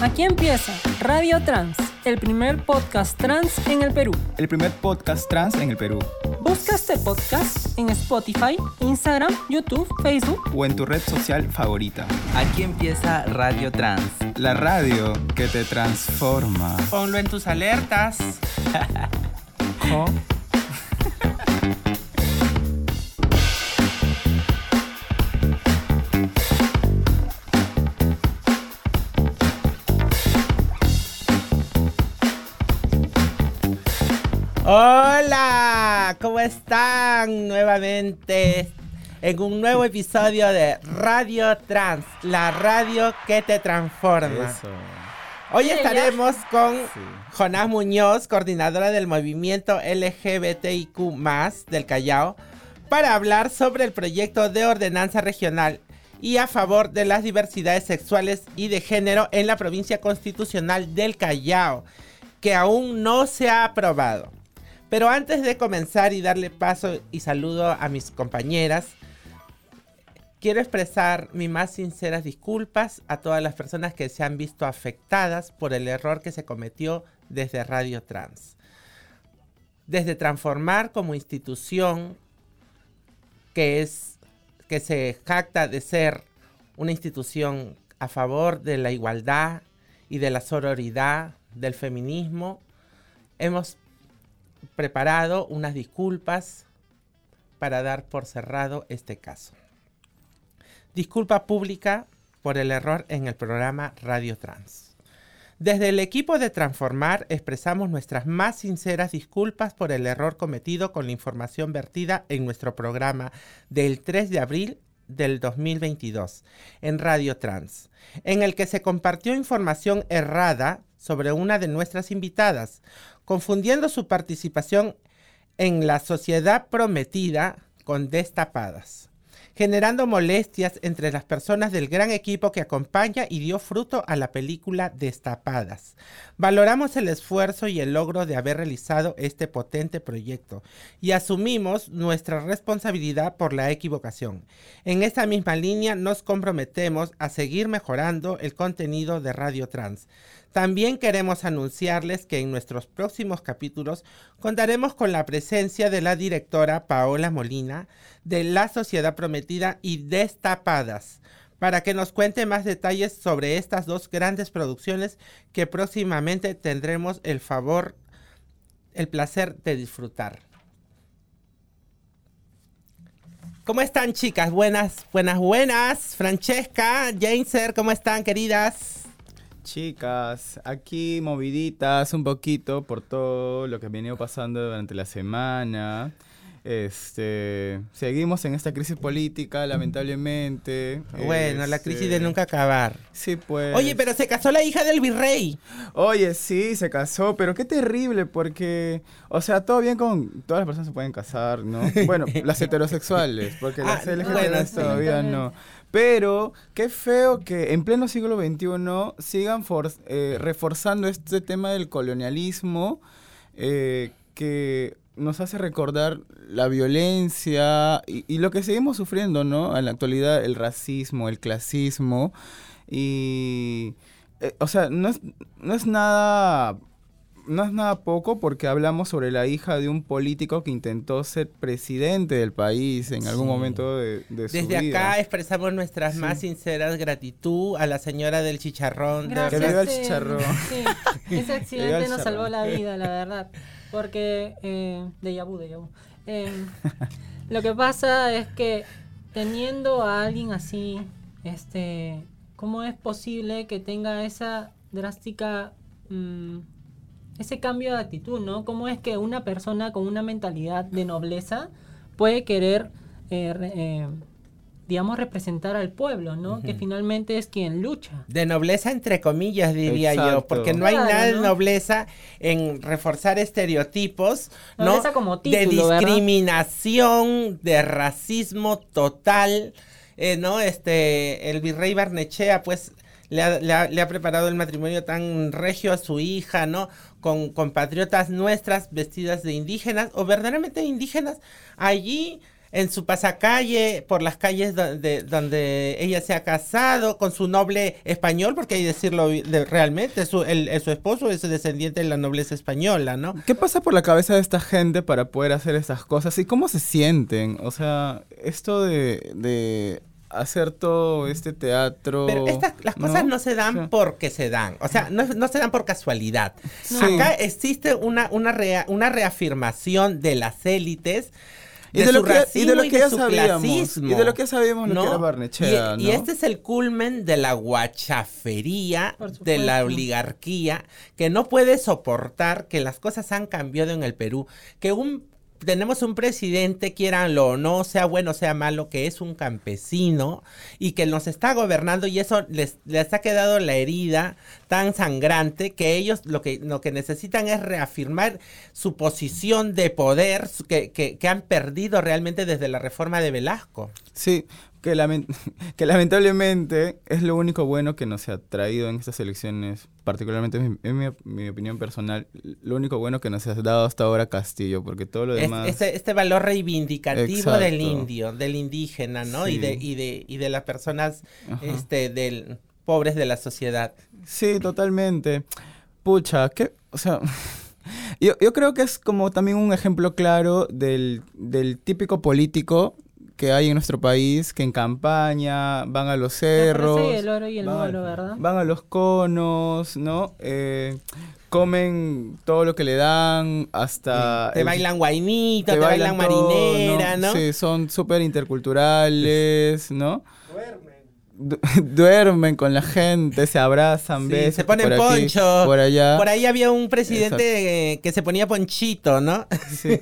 Aquí empieza Radio Trans, el primer podcast trans en el Perú. El primer podcast trans en el Perú. Busca este podcast en Spotify, Instagram, YouTube, Facebook o en tu red social favorita. Aquí empieza Radio Trans. La radio que te transforma. Ponlo en tus alertas. Hola, ¿cómo están? Nuevamente en un nuevo episodio de Radio Trans, la radio que te transforma. Hoy estaremos con Jonás Muñoz, coordinadora del movimiento LGBTIQ del Callao, para hablar sobre el proyecto de ordenanza regional y a favor de las diversidades sexuales y de género en la provincia constitucional del Callao, que aún no se ha aprobado. Pero antes de comenzar y darle paso y saludo a mis compañeras, quiero expresar mis más sinceras disculpas a todas las personas que se han visto afectadas por el error que se cometió desde Radio Trans. Desde transformar como institución que es que se jacta de ser una institución a favor de la igualdad y de la sororidad, del feminismo, hemos preparado unas disculpas para dar por cerrado este caso. Disculpa pública por el error en el programa Radio Trans. Desde el equipo de Transformar expresamos nuestras más sinceras disculpas por el error cometido con la información vertida en nuestro programa del 3 de abril del 2022 en Radio Trans, en el que se compartió información errada sobre una de nuestras invitadas, confundiendo su participación en la sociedad prometida con destapadas, generando molestias entre las personas del gran equipo que acompaña y dio fruto a la película Destapadas. Valoramos el esfuerzo y el logro de haber realizado este potente proyecto y asumimos nuestra responsabilidad por la equivocación. En esta misma línea nos comprometemos a seguir mejorando el contenido de Radio Trans también queremos anunciarles que en nuestros próximos capítulos contaremos con la presencia de la directora Paola Molina de La Sociedad Prometida y Destapadas para que nos cuente más detalles sobre estas dos grandes producciones que próximamente tendremos el favor, el placer de disfrutar. ¿Cómo están chicas? Buenas, buenas, buenas. Francesca, Janeser, ¿cómo están queridas? Chicas, aquí moviditas un poquito por todo lo que ha venido pasando durante la semana. Este, seguimos en esta crisis política, lamentablemente. Bueno, la crisis de este, nunca acabar. Sí, pues. Oye, pero se casó la hija del virrey. Oye, sí, se casó, pero qué terrible, porque, o sea, todo bien con. Todas las personas se pueden casar, ¿no? Bueno, las heterosexuales, porque las ah, LGBT todavía no. Pero qué feo que en pleno siglo XXI sigan eh, reforzando este tema del colonialismo eh, que nos hace recordar la violencia y, lo que seguimos sufriendo, ¿no? En la actualidad, el racismo, el clasismo. Y, eh, o sea, no es, no es nada no es nada poco porque hablamos sobre la hija de un político que intentó ser presidente del país en algún momento de, de su Desde acá expresamos nuestras más sinceras gratitud a la señora del chicharrón. Gracias, que viva el chicharrón. Sí, ese accidente nos salvó la vida, la verdad. Porque, eh, de Yabu, de Yabu. Eh, lo que pasa es que teniendo a alguien así, este, ¿cómo es posible que tenga esa drástica... Mm, ese cambio de actitud, ¿no? ¿Cómo es que una persona con una mentalidad de nobleza puede querer, eh, eh, digamos, representar al pueblo, ¿no? Que finalmente es quien lucha. De nobleza entre comillas, diría yo, porque no hay nada de nobleza en reforzar estereotipos, ¿no? Como de discriminación, de racismo total, eh, ¿no? Este, el virrey Barnechea, pues le ha, preparado el matrimonio tan regio a su hija, ¿no? Con compatriotas nuestras vestidas de indígenas o verdaderamente indígenas allí en su pasacalle, por las calles donde, donde ella se ha casado con su noble español, porque hay que decirlo realmente, su, el, su esposo es descendiente de la nobleza española, ¿no? ¿Qué pasa por la cabeza de esta gente para poder hacer estas cosas? ¿Y cómo se sienten? O sea, esto de, hacer todo este teatro. Pero estas, las cosas no, se dan porque se dan. O sea, no, no se dan por casualidad. Acá existe una, una, una reafirmación de las élites y de, lo que, y de lo que ya sabíamos y de lo que sabíamos lo que era Barnechea, y, y, este es el culmen de la guachafería de la oligarquía que no puede soportar que las cosas han cambiado en el Perú que un tenemos un presidente, quieranlo o no, sea bueno o sea malo, que es un campesino y que nos está gobernando y eso les, les ha quedado la herida tan sangrante que ellos lo que, lo que necesitan es reafirmar su posición de poder que, que, que han perdido realmente desde la reforma de Velasco. Sí, que, que, lamentablemente es lo único bueno que nos ha traído en estas elecciones, particularmente en mi, opinión personal, lo único bueno que nos ha dado hasta ahora Castillo, porque todo lo demás... Este, este valor reivindicativo del indio, del indígena, ¿no? Y, de, y, de, y de las personas este, del, pobres de la sociedad. Sí, totalmente. Pucha, que, o sea... Yo, yo creo que es como también un ejemplo claro del, del típico político que hay en nuestro país que en campaña van a los cerros. el oro y el van, ¿verdad? Van a los conos, ¿no? Eh, comen todo lo que le dan hasta... te bailan guainito, te, bailan, marinera, ¿no? Sí, son súper interculturales, ¿no? duermen con la gente, se abrazan, Se ponen poncho. por allá. Por ahí había un presidente que se ponía ponchito, ¿no? Sí.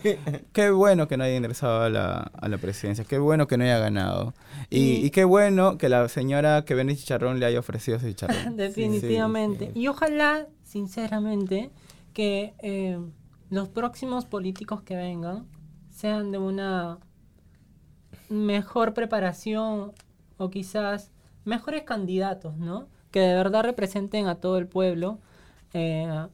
qué bueno que no haya ingresado a la, a la presidencia, qué bueno que no haya ganado. Y, qué bueno que la señora que vende chicharrón le haya ofrecido ese chicharrón. Definitivamente. y ojalá, sinceramente, que eh, los próximos políticos que vengan sean de una mejor preparación o quizás mejores candidatos, ¿no? Que de verdad representen a todo el pueblo, eh,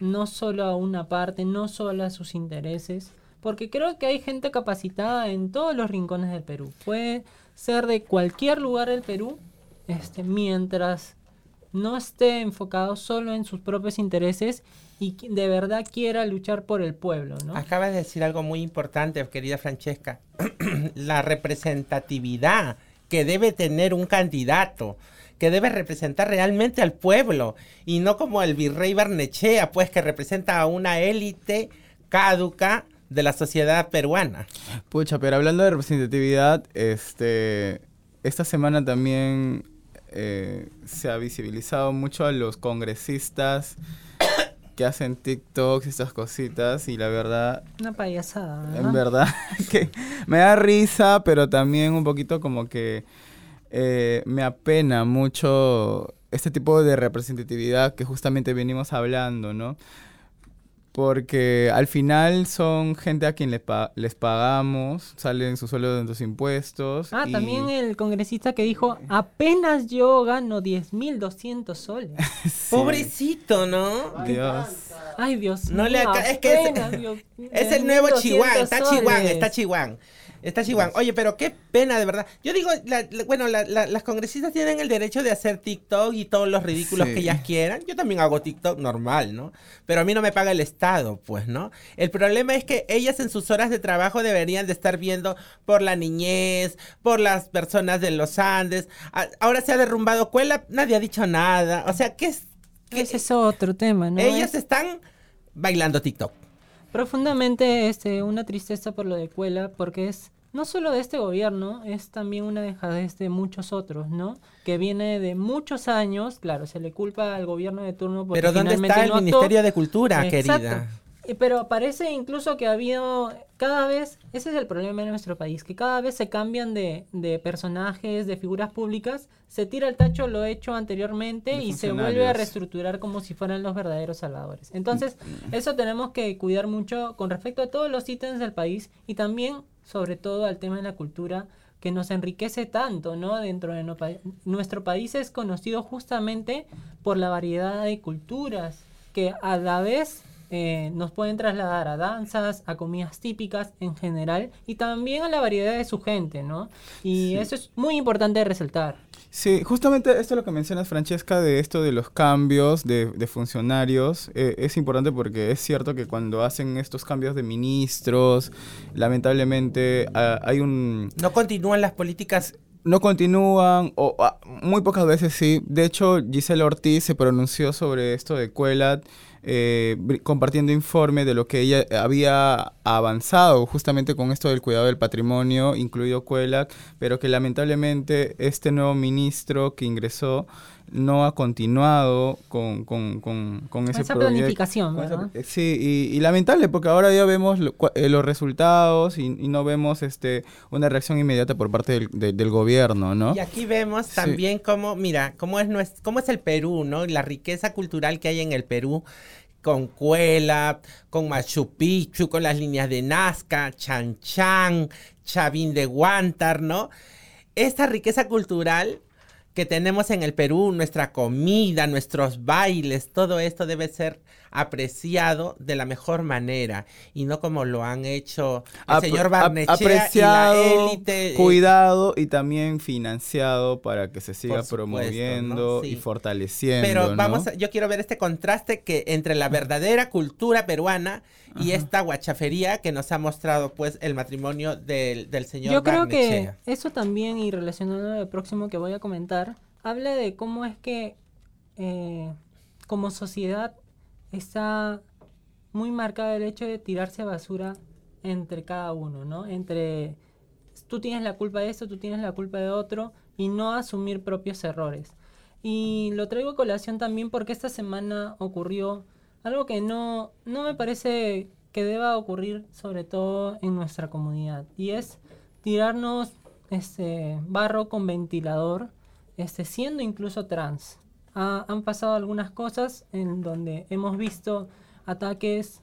no solo a una parte, no solo a sus intereses, porque creo que hay gente capacitada en todos los rincones del Perú. Puede ser de cualquier lugar del Perú, este, mientras no esté enfocado solo en sus propios intereses y de verdad quiera luchar por el pueblo, ¿no? Acabas de decir algo muy importante, querida Francesca, la representatividad que debe tener un candidato que debe representar realmente al pueblo y no como el virrey Barnechea, pues que representa a una élite caduca de la sociedad peruana. Pucha, pero hablando de representatividad, este, esta semana también eh, se ha visibilizado mucho a los congresistas que hacen TikToks y estas cositas y la verdad... Una payasada. En verdad que me da risa, pero también un poquito como que eh, me apena mucho este tipo de representatividad que justamente venimos hablando, ¿no? Porque al final son gente a quien les, les pagamos, salen su sueldo de los impuestos. Ah, también el congresista que dijo, apenas yo gano 10.200 soles. Pobrecito, ¿no? Dios. Ay, Dios no Le es que es, el nuevo Chihuahua, está Chihuahua, está Chihuahua. Está Chihuahua. Oye, pero qué pena, de verdad. Yo digo, bueno, las congresistas tienen el derecho de hacer TikTok y todos los ridículos que ellas quieran. Yo también hago TikTok normal, ¿no? Pero a mí no me paga el Estado, pues, ¿no? El problema es que ellas en sus horas de trabajo deberían de estar viendo por la niñez, por las personas de los Andes. Ahora se ha derrumbado Cuela, nadie ha dicho nada. O sea, ¿qué es? Ese es otro tema, ¿no? Ellas están bailando TikTok. Profundamente este, una tristeza por lo de Cuela, porque es no solo de este gobierno, es también una dejadez de muchos otros, ¿no? Que viene de muchos años, claro, se le culpa al gobierno de turno porque Pero ¿dónde está el Ministerio de Cultura, querida? Pero parece incluso que ha habido cada vez, ese es el problema en nuestro país, que cada vez se cambian de, de personajes, de figuras públicas, se tira el tacho lo hecho anteriormente y se vuelve a reestructurar como si fueran los verdaderos salvadores. Entonces, mm. eso tenemos que cuidar mucho con respecto a todos los ítems del país y también, sobre todo, al tema de la cultura que nos enriquece tanto, ¿no? Dentro de nuestro país es conocido justamente por la variedad de culturas que a la vez eh, nos pueden trasladar a danzas, a comidas típicas en general y también a la variedad de su gente, ¿no? Y eso es muy importante resaltar. Sí, justamente esto es lo que mencionas, Francesca, de esto de los cambios de, funcionarios. Eh, es importante porque es cierto que cuando hacen estos cambios de ministros, lamentablemente ah, hay un... No continúan las políticas no continúan, o ah, muy pocas veces sí. De hecho, Gisela Ortiz se pronunció sobre esto de Cuelat eh, compartiendo informe de lo que ella había avanzado justamente con esto del cuidado del patrimonio, incluido CUELAC, pero que lamentablemente este nuevo ministro que ingresó no ha continuado con, con, con, con ese esa planificación. sí, y, lamentable porque ahora ya vemos eh, los resultados y, no vemos este una reacción inmediata por parte del, del, gobierno, ¿no? Y aquí vemos también cómo, mira, cómo es, cómo es el Perú, ¿no? La riqueza cultural que hay en el Perú con Cuela, con Machu Picchu, con las líneas de Nazca, Chan Chan, Chavín de Guantar, ¿no? Esta riqueza cultural que tenemos en el Perú, nuestra comida, nuestros bailes, todo esto debe ser apreciado de la mejor manera y no como lo han hecho el señor Barnechea apreciado, y la élite. Eh, cuidado y también financiado para que se siga promoviendo y fortaleciendo. Pero vamos, yo quiero ver este contraste que entre la verdadera cultura peruana y esta guachafería que nos ha mostrado pues el matrimonio del, del señor Yo creo que eso también y relacionado al próximo que voy a comentar, habla de cómo es que eh, como sociedad está muy marcado el hecho de tirarse basura entre cada uno, ¿no? Entre tú tienes la culpa de esto, tú tienes la culpa de otro y no asumir propios errores. Y lo traigo a colación también porque esta semana ocurrió algo que no, no me parece que deba ocurrir sobre todo en nuestra comunidad y es tirarnos este barro con ventilador este siendo incluso trans han pasado algunas cosas en donde hemos visto ataques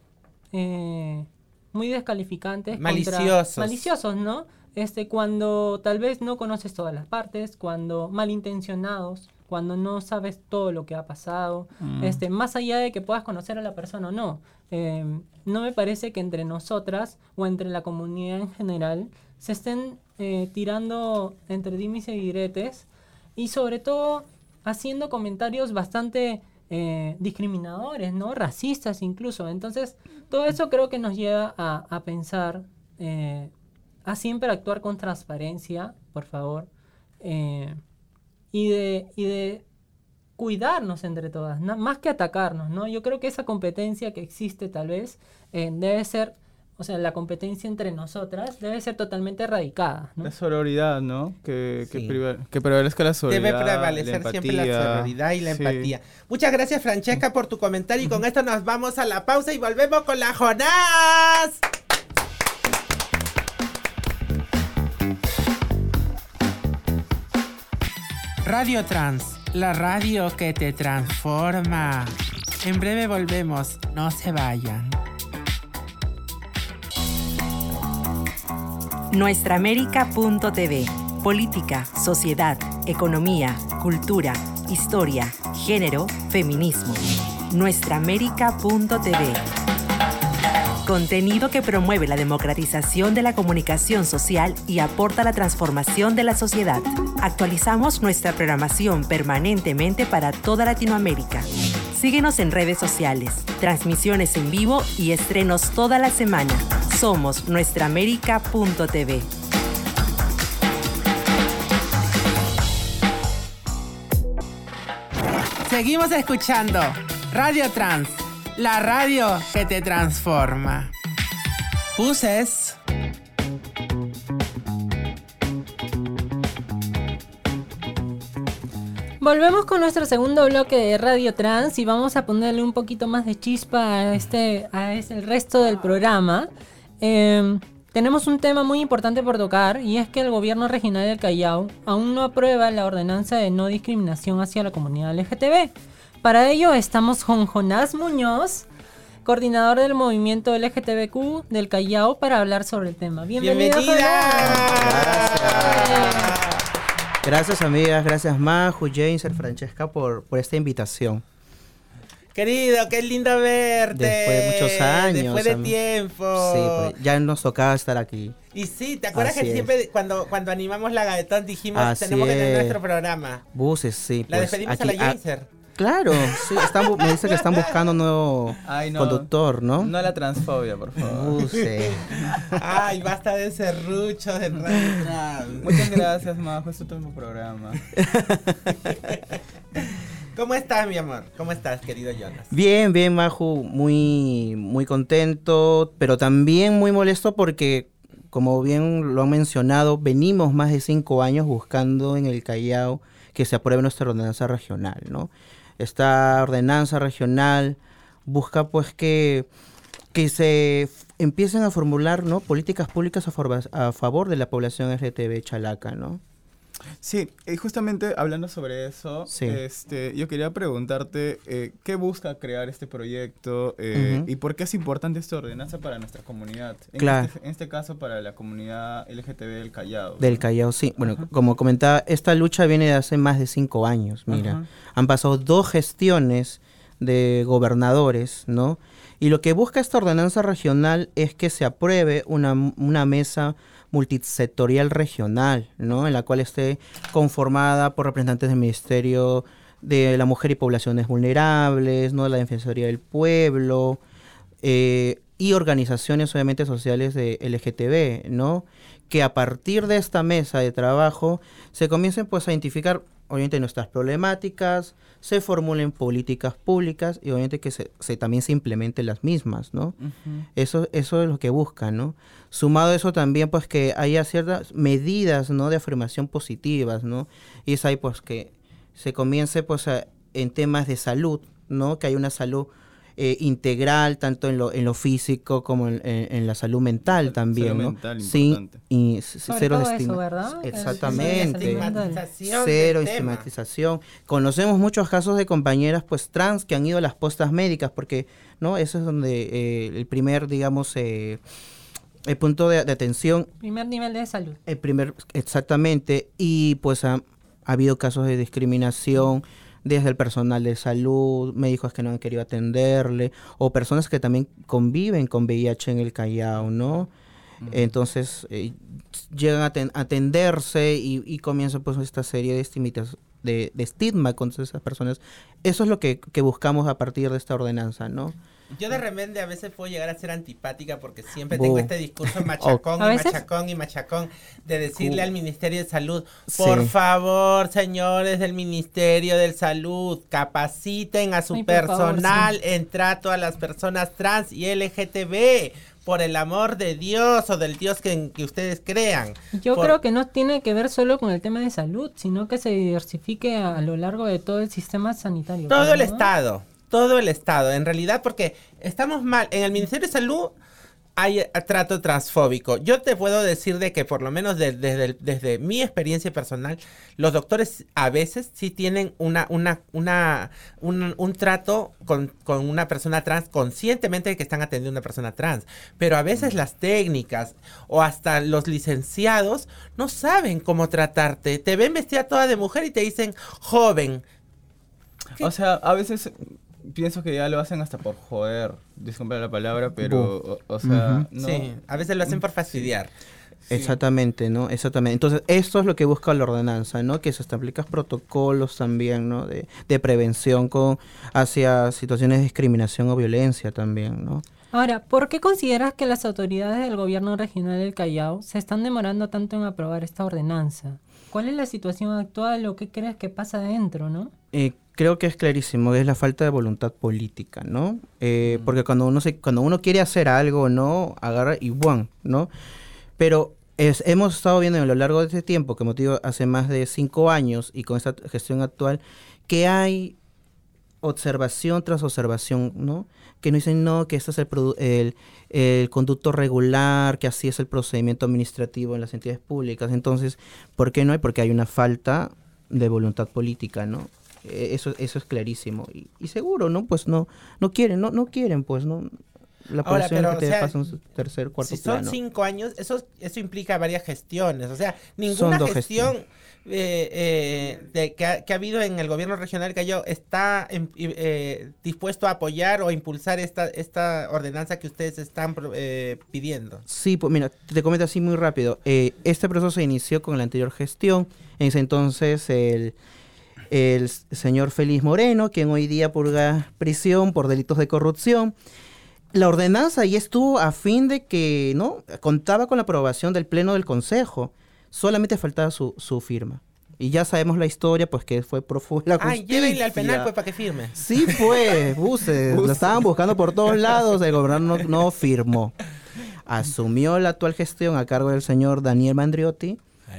eh, muy descalificantes maliciosos maliciosos no este cuando tal vez no conoces todas las partes cuando malintencionados cuando no sabes todo lo que ha pasado, mm. este, más allá de que puedas conocer a la persona o no. Eh, no me parece que entre nosotras o entre la comunidad en general se estén eh, tirando entre dimes y diretes y sobre todo haciendo comentarios bastante eh, discriminadores, ¿no? Racistas incluso. Entonces, todo eso creo que nos lleva a, pensar, a siempre actuar con transparencia, por favor y de, y de cuidarnos entre todas, más que atacarnos, ¿no? Yo creo que esa competencia que existe tal vez eh, debe ser, o sea, la competencia entre nosotras debe ser totalmente erradicada. La sororidad, ¿no? Que, que, prevalezca la sororidad. Debe prevalecer siempre la sororidad y la empatía. Muchas gracias, Francesca, por tu comentario y con esto nos vamos a la pausa y volvemos con la Jonás. Radio Trans, la radio que te transforma. En breve volvemos, no se vayan. Nuestraamérica.tv Política, sociedad, economía, cultura, historia, género, feminismo. Nuestraamérica.tv Contenido que promueve la democratización de la comunicación social y aporta la transformación de la sociedad. Actualizamos nuestra programación permanentemente para toda Latinoamérica. Síguenos en redes sociales, transmisiones en vivo y estrenos toda la semana. Somos nuestraamérica.tv. Seguimos escuchando Radio Trans la radio que te transforma. Puses. Volvemos con nuestro segundo bloque de Radio Trans y vamos a ponerle un poquito más de chispa a este, a este el resto del programa. Em, tenemos un tema muy importante por tocar y es que el gobierno regional del Callao aún no aprueba la ordenanza de no discriminación hacia la comunidad LGTB. Para ello estamos con Jonás Muñoz, coordinador del movimiento LGTBQ del Callao, para hablar sobre el tema. Bienvenida. Gracias. Gracias amigas, gracias Maju, James, Francesca por, por esta invitación. Querido, qué lindo verte. Después de muchos años. Después de tiempo. Sí, pues, ya nos tocaba estar aquí. Y sí, ¿te acuerdas que siempre cuando, cuando animamos la gavetón dijimos tenemos que tener nuestro programa? Buses, sí. La pues, despedimos a la Jaser. Claro, sí, me dice que están buscando un nuevo conductor, ¿no? No la transfobia, por favor. Buse. Ay, basta de serrucho de Radio Muchas gracias, Majo, es tu programa. ¿Cómo estás, mi amor? ¿Cómo estás, querido Jonas? Bien, bien, Maju. Muy, muy contento, pero también muy molesto porque, como bien lo han mencionado, venimos más de cinco años buscando en el Callao que se apruebe nuestra ordenanza regional, ¿no? Esta ordenanza regional busca, pues, que, que se empiecen a formular, ¿no? Políticas públicas a, favor de la población LGTB chalaca, ¿no? Sí, y justamente hablando sobre eso, este, yo quería preguntarte eh, qué busca crear este proyecto eh, y por qué es importante esta ordenanza para nuestra comunidad. En, claro. este, en este caso, para la comunidad LGTB del Callao. Del Callao, sí. Bueno, como comentaba, esta lucha viene de hace más de cinco años. Mira, han pasado dos gestiones de gobernadores, ¿no? Y lo que busca esta ordenanza regional es que se apruebe una, una mesa multisectorial regional, ¿no? En la cual esté conformada por representantes del Ministerio de la Mujer y Poblaciones Vulnerables, ¿no? La Defensoría del Pueblo eh, y organizaciones obviamente sociales de LGTB, ¿no? Que a partir de esta mesa de trabajo se comiencen pues a identificar obviamente nuestras problemáticas, se formulen políticas públicas y obviamente que se, también se implementen las mismas, ¿no? eso, eso es lo que buscan, ¿no? Sumado a eso también, pues que haya ciertas medidas, ¿no? De afirmación positivas, ¿no? Y es ahí, pues, que se comience, pues, en temas de salud, ¿no? Que hay una salud eh, integral, tanto en lo, en lo físico como en, la salud mental también, salud ¿no? Mental, sí, y cero eso, ¿verdad? Exactamente. Cero estigmatización. Conocemos muchos casos de compañeras pues trans que han ido a las postas médicas porque, ¿no? Eso es donde eh, el primer, digamos, eh, el punto de, atención. Primer nivel de salud. El primer, exactamente. Y pues ha, ha habido casos de discriminación desde el personal de salud, médicos que no han querido atenderle, o personas que también conviven con VIH en el Callao, ¿no? Entonces eh, llegan a atenderse y, y, comienza pues esta serie de, de, de estigma contra esas personas. Eso es lo que, que buscamos a partir de esta ordenanza, ¿no? Yo de repente a veces puedo llegar a ser antipática porque siempre tengo este discurso machacón y machacón y machacón de decirle al Ministerio de Salud, por favor, señores del Ministerio de Salud, capaciten a su personal en trato a las personas trans y LGTB por el amor de Dios o del Dios que, que ustedes crean. Yo creo que no tiene que ver solo con el tema de salud, sino que se diversifique a, lo largo de todo el sistema sanitario. Todo el Estado todo el Estado, en realidad, porque estamos mal. En el Ministerio de Salud hay trato transfóbico. Yo te puedo decir de que por lo menos desde, desde mi experiencia personal, los doctores a veces sí tienen una, una, una, un, trato con, con, una persona trans conscientemente de que están atendiendo a una persona trans. Pero a veces las técnicas o hasta los licenciados no saben cómo tratarte. Te ven vestida toda de mujer y te dicen joven. O sea, a veces pienso que ya lo hacen hasta por joder, disculpa la palabra, pero, o, sea, Sí, a veces lo hacen por fastidiar. Exactamente, ¿no? Exactamente. Entonces, esto es lo que busca la ordenanza, ¿no? Que se establezcan protocolos también, ¿no? De, de prevención con, hacia situaciones de discriminación o violencia también, ¿no? Ahora, ¿por qué consideras que las autoridades del gobierno regional del Callao se están demorando tanto en aprobar esta ordenanza? ¿Cuál es la situación actual o qué crees que pasa adentro, no? Eh, creo que es clarísimo, es la falta de voluntad política, ¿no? Eh, porque cuando uno se, cuando uno quiere hacer algo, ¿no? Agarra y ¡buan! ¿no? Pero es, hemos estado viendo a lo largo de este tiempo, que motivo hace más de cinco años y con esta gestión actual, que hay observación tras observación, ¿no? Que no dicen, no, que este es el, el, el, conducto regular, que así es el procedimiento administrativo en las entidades públicas. Entonces, ¿por qué no hay? Porque hay una falta de voluntad política, ¿no? Eh, eso, eso es clarísimo. Y, seguro, ¿no? Pues no, no quieren, no, no quieren, pues, ¿no? la población Ahora, pero, pasa un tercer, cuarto si son cinco años, eso, eso implica varias gestiones. O sea, ninguna gestión eh, eh, de, que, ha, habido en el gobierno regional Callao está eh, dispuesto a apoyar o impulsar esta, esta ordenanza que ustedes están pidiendo? Sí, pues mira, te comento así muy rápido. este proceso se inició con la anterior gestión. En ese entonces el, el señor Félix Moreno, quien hoy día purga prisión por delitos de corrupción. La ordenanza ahí estuvo a fin de que, ¿no? Contaba con la aprobación del Pleno del Consejo solamente faltaba su, su firma. Y ya sabemos la historia, pues que fue prófugo la justicia. Ah, llévenle al penal pues para que firme. Sí, pues, buses. Lo estaban buscando por todos lados, el gobernador no, firmó. Asumió la actual gestión a cargo del señor Daniel Mandriotti.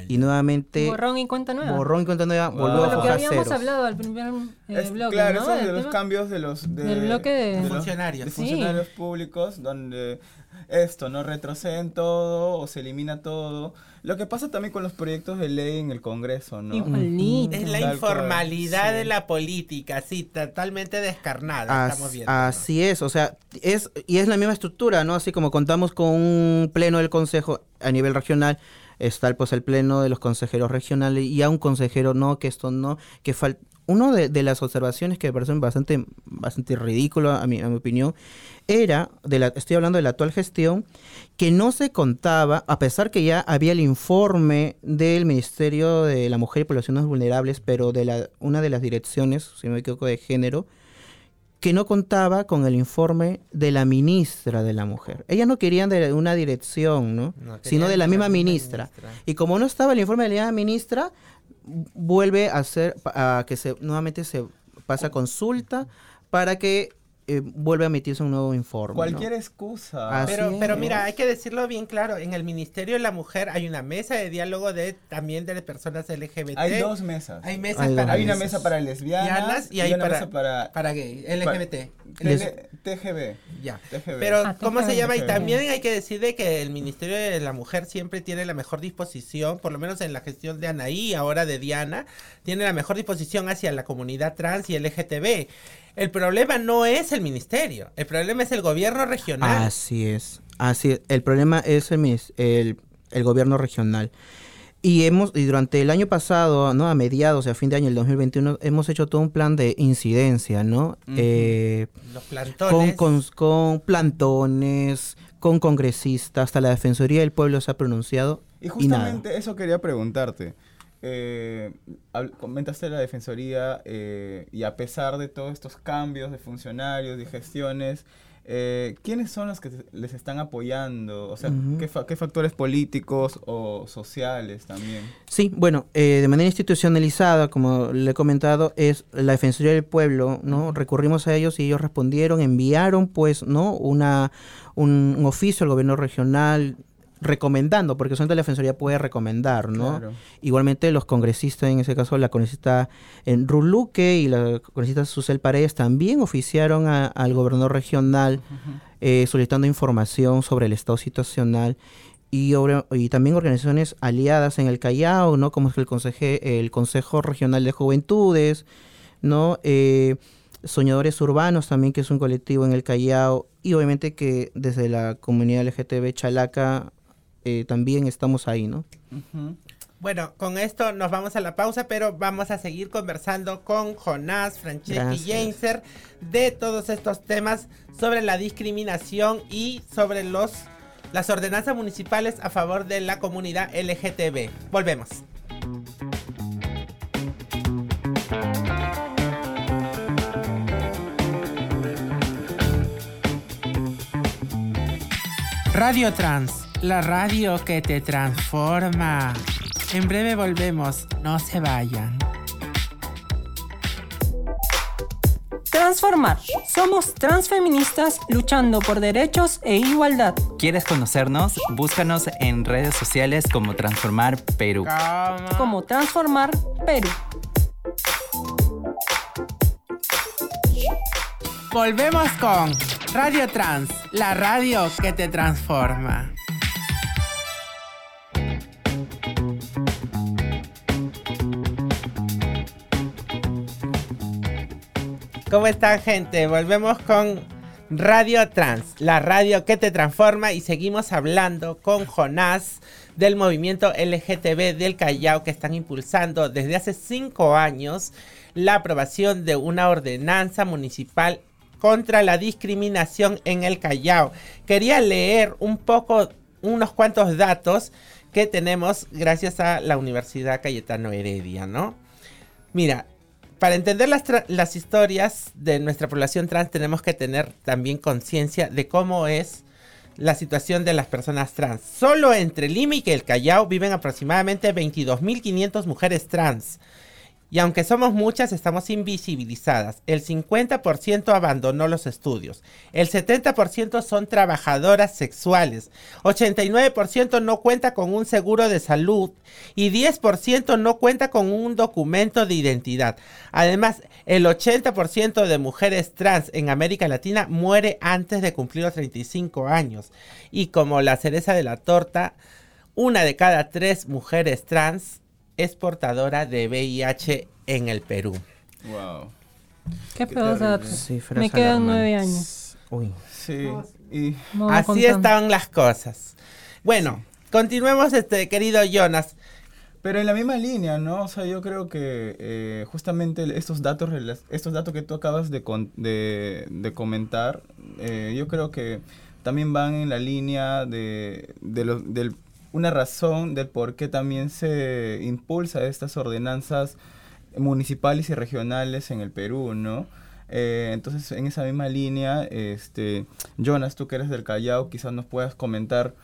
Y nuevamente. Borrón y cuenta nueva. Borrón y cuenta nueva. Volvió a lo que habíamos hablado al primer eh, bloque. Claro, ¿no? de los cambios de los. del bloque de, funcionarios. De funcionarios públicos, donde esto, ¿no? Retroceden todo o se elimina todo. Lo que pasa también con los proyectos de ley en el Congreso, ¿no? Es la informalidad de la política, sí, totalmente descarnada, estamos viendo. Así es, o sea, es y es la misma estructura, ¿no? Así como contamos con un pleno del Consejo a nivel regional, está pues el pleno de los consejeros regionales y a un consejero no, que esto no, que falta una de, las observaciones que me parecen bastante, bastante ridículo, a mi, a mi opinión, era, de la, estoy hablando de la actual gestión, que no se contaba, a pesar que ya había el informe del Ministerio de la Mujer y Poblaciones Vulnerables, pero de la, una de las direcciones, si no me equivoco, de género, que no contaba con el informe de la ministra de la mujer. Ellas no querían de una dirección, ¿no? sino de la misma ministra. Y como no estaba el informe de la ministra, vuelve a hacer a que se nuevamente se pasa consulta para que eh, vuelve a emitirse un nuevo informe. Cualquier excusa. pero, pero mira, hay que decirlo bien claro, en el Ministerio de la Mujer hay una mesa de diálogo de también de personas LGBT. Hay dos mesas. Hay mesas para hay una mesa para lesbianas y, hay una para, mesa para para gay, LGBT. TGB. Ya. Pero ah, ¿cómo se llama? Y también hay que decir de que el Ministerio de la Mujer siempre tiene la mejor disposición, por lo menos en la gestión de Anaí, ahora de Diana, tiene la mejor disposición hacia la comunidad trans y LGTB. El problema no es el ministerio, el problema es el gobierno regional. Así es, así es. El problema es el, el, gobierno regional. Y hemos y durante el año pasado, ¿no? A mediados, a fin de año, el 2021, hemos hecho todo un plan de incidencia, ¿no? Eh, Los plantones. Con, con, plantones, con congresistas, hasta la Defensoría del Pueblo se ha pronunciado. Y justamente eso quería preguntarte. Eh, comentaste la Defensoría eh, y a pesar de todos estos cambios de funcionarios, y gestiones, eh, ¿quiénes son los que les están apoyando? O sea, ¿qué, factores políticos o sociales también? Sí, bueno, eh, de manera institucionalizada, como le he comentado, es la Defensoría del Pueblo, ¿no? Recurrimos a ellos y ellos respondieron, enviaron pues, ¿no? Una, un oficio al gobierno regional recomendando, porque solamente la Defensoría puede recomendar, ¿no? Igualmente los congresistas, en ese caso la congresista en Ruluque y la congresista Susel Paredes también oficiaron al gobernador regional eh, solicitando información sobre el estado situacional y, y, también organizaciones aliadas en el Callao, ¿no? Como es el, conseje, el Consejo Regional de Juventudes, ¿no? Eh, Soñadores Urbanos también, que es un colectivo en el Callao, y obviamente que desde la comunidad LGTB Chalaca eh, también estamos ahí, ¿no? Bueno, con esto nos vamos a la pausa, pero vamos a seguir conversando con Jonás, Franceschi y Jameser de todos estos temas sobre la discriminación y sobre los las ordenanzas municipales a favor de la comunidad LGTB. Volvemos. Radio Trans la radio que te transforma. En breve volvemos, no se vayan. Transformar. Somos transfeministas luchando por derechos e igualdad. ¿Quieres conocernos? Búscanos en redes sociales como Transformar Perú. Como Transformar Perú. Volvemos con Radio Trans, la radio que te transforma. ¿Cómo están, gente? Volvemos con Radio Trans, la radio que te transforma y seguimos hablando con Jonás del movimiento LGTB del Callao que están impulsando desde hace cinco años la aprobación de una ordenanza municipal contra la discriminación en el Callao. Quería leer un poco, unos cuantos datos que tenemos gracias a la Universidad Cayetano Heredia, ¿no? Mira, para entender las, las, historias de nuestra población trans tenemos que tener también conciencia de cómo es la situación de las personas trans. Solo entre Lima y el Callao viven aproximadamente 22.500 mujeres trans. Y aunque somos muchas, estamos invisibilizadas. El 50% abandonó los estudios. El 70% son trabajadoras sexuales. 89% no cuenta con un seguro de salud. Y 10% no cuenta con un documento de identidad. Además, el 80% de mujeres trans en América Latina muere antes de cumplir los 35 años. Y como la cereza de la torta, una de cada tres mujeres trans es portadora de VIH en el Perú. Wow. Qué, Qué Me quedan nueve años. Uy. Sí. Y... Así están las cosas. Bueno, continuemos, este querido Jonas. Pero en la misma línea, ¿no? O sea, yo creo que eh, justamente estos datos, estos datos que tú acabas de, de, comentar, eh, yo creo que también van en la línea de, de del una razón del por qué también se impulsa estas ordenanzas municipales y regionales en el Perú, ¿no? Eh, entonces, en esa misma línea, este, Jonas, tú que eres del Callao, quizás nos puedas comentar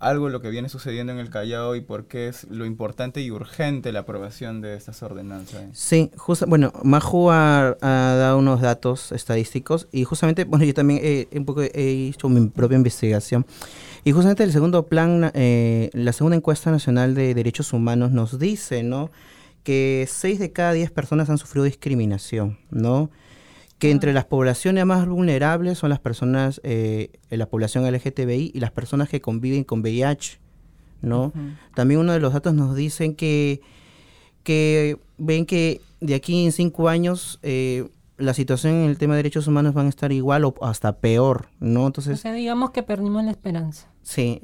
algo de lo que viene sucediendo en el Callao y por qué es lo importante y urgente la aprobación de estas ordenanzas. Sí, justo, bueno, Maju ha, dado unos datos estadísticos y justamente, bueno, yo también he, un poco he hecho mi propia investigación. Y justamente el segundo plan, eh, la segunda encuesta nacional de derechos humanos nos dice, ¿no? Que 6 de cada 10 personas han sufrido discriminación, ¿no? Que entre las poblaciones más vulnerables son las personas, eh, la población LGTBI y las personas que conviven con VIH, ¿no? También uno de los datos nos dicen que, que ven que de aquí en cinco años eh, la situación en el tema de derechos humanos van a estar igual o hasta peor, ¿no? Entonces, o sea, digamos que perdimos la esperanza. Sí.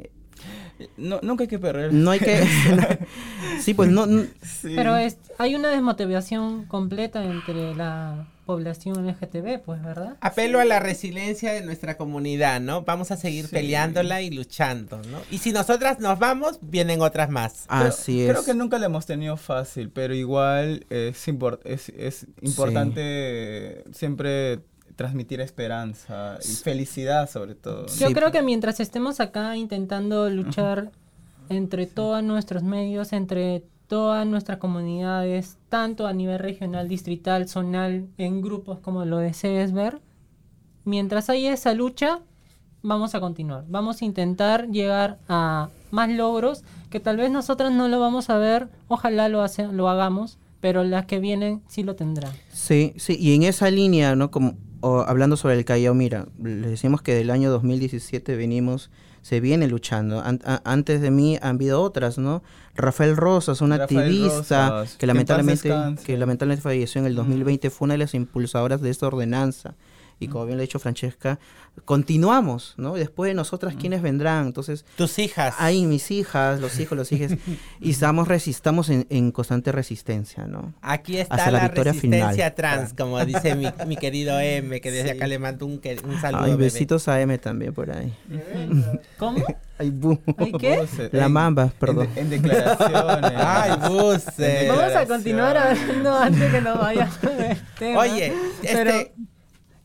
No, nunca hay que perder. No hay que... sí, pues no... Pero es, hay una desmotivación completa entre la población LGTB, pues, ¿verdad? Apelo a la resiliencia de nuestra comunidad, ¿no? Vamos a seguir peleándola y luchando, ¿no? Y si nosotras nos vamos, vienen otras más. Así es. Creo que nunca la hemos tenido fácil, pero igual es, es, importante siempre transmitir esperanza y felicidad sobre todo. Yo creo que mientras estemos acá intentando luchar entre todos nuestros medios, entre todas nuestras comunidades, tanto a nivel regional, distrital, zonal, en grupos como lo desees ver. Mientras haya esa lucha, vamos a continuar. Vamos a intentar llegar a más logros que tal vez nosotros no lo vamos a ver, ojalá lo hagamos, pero las que vienen sí lo tendrán. Sí, sí, y en esa línea, ¿no? Como hablando sobre el Callao, mira, les decimos que del año 2017 venimos se viene luchando. antes de mí han habido otras, ¿no? Rafael Rosas, un activista que lamentablemente que lamentablemente falleció en el 2020, fue una de las impulsadoras de esta ordenanza y como bien le ha dicho Francesca, continuamos, ¿no? Después de nosotras, ¿quiénes vendrán? Entonces... Tus hijas. Ahí, mis hijas, los hijos, los hijos. y estamos, resistamos en, constante resistencia, ¿no? Aquí está la, resistencia trans, como dice mi, querido M, que desde acá le mando un, un saludo. Ay, besitos a M también por ahí. ¿Cómo? Ay, bu. qué? La mamba, perdón. En, declaraciones. Ay, buse. Vamos a continuar hablando antes que nos vaya Oye, este...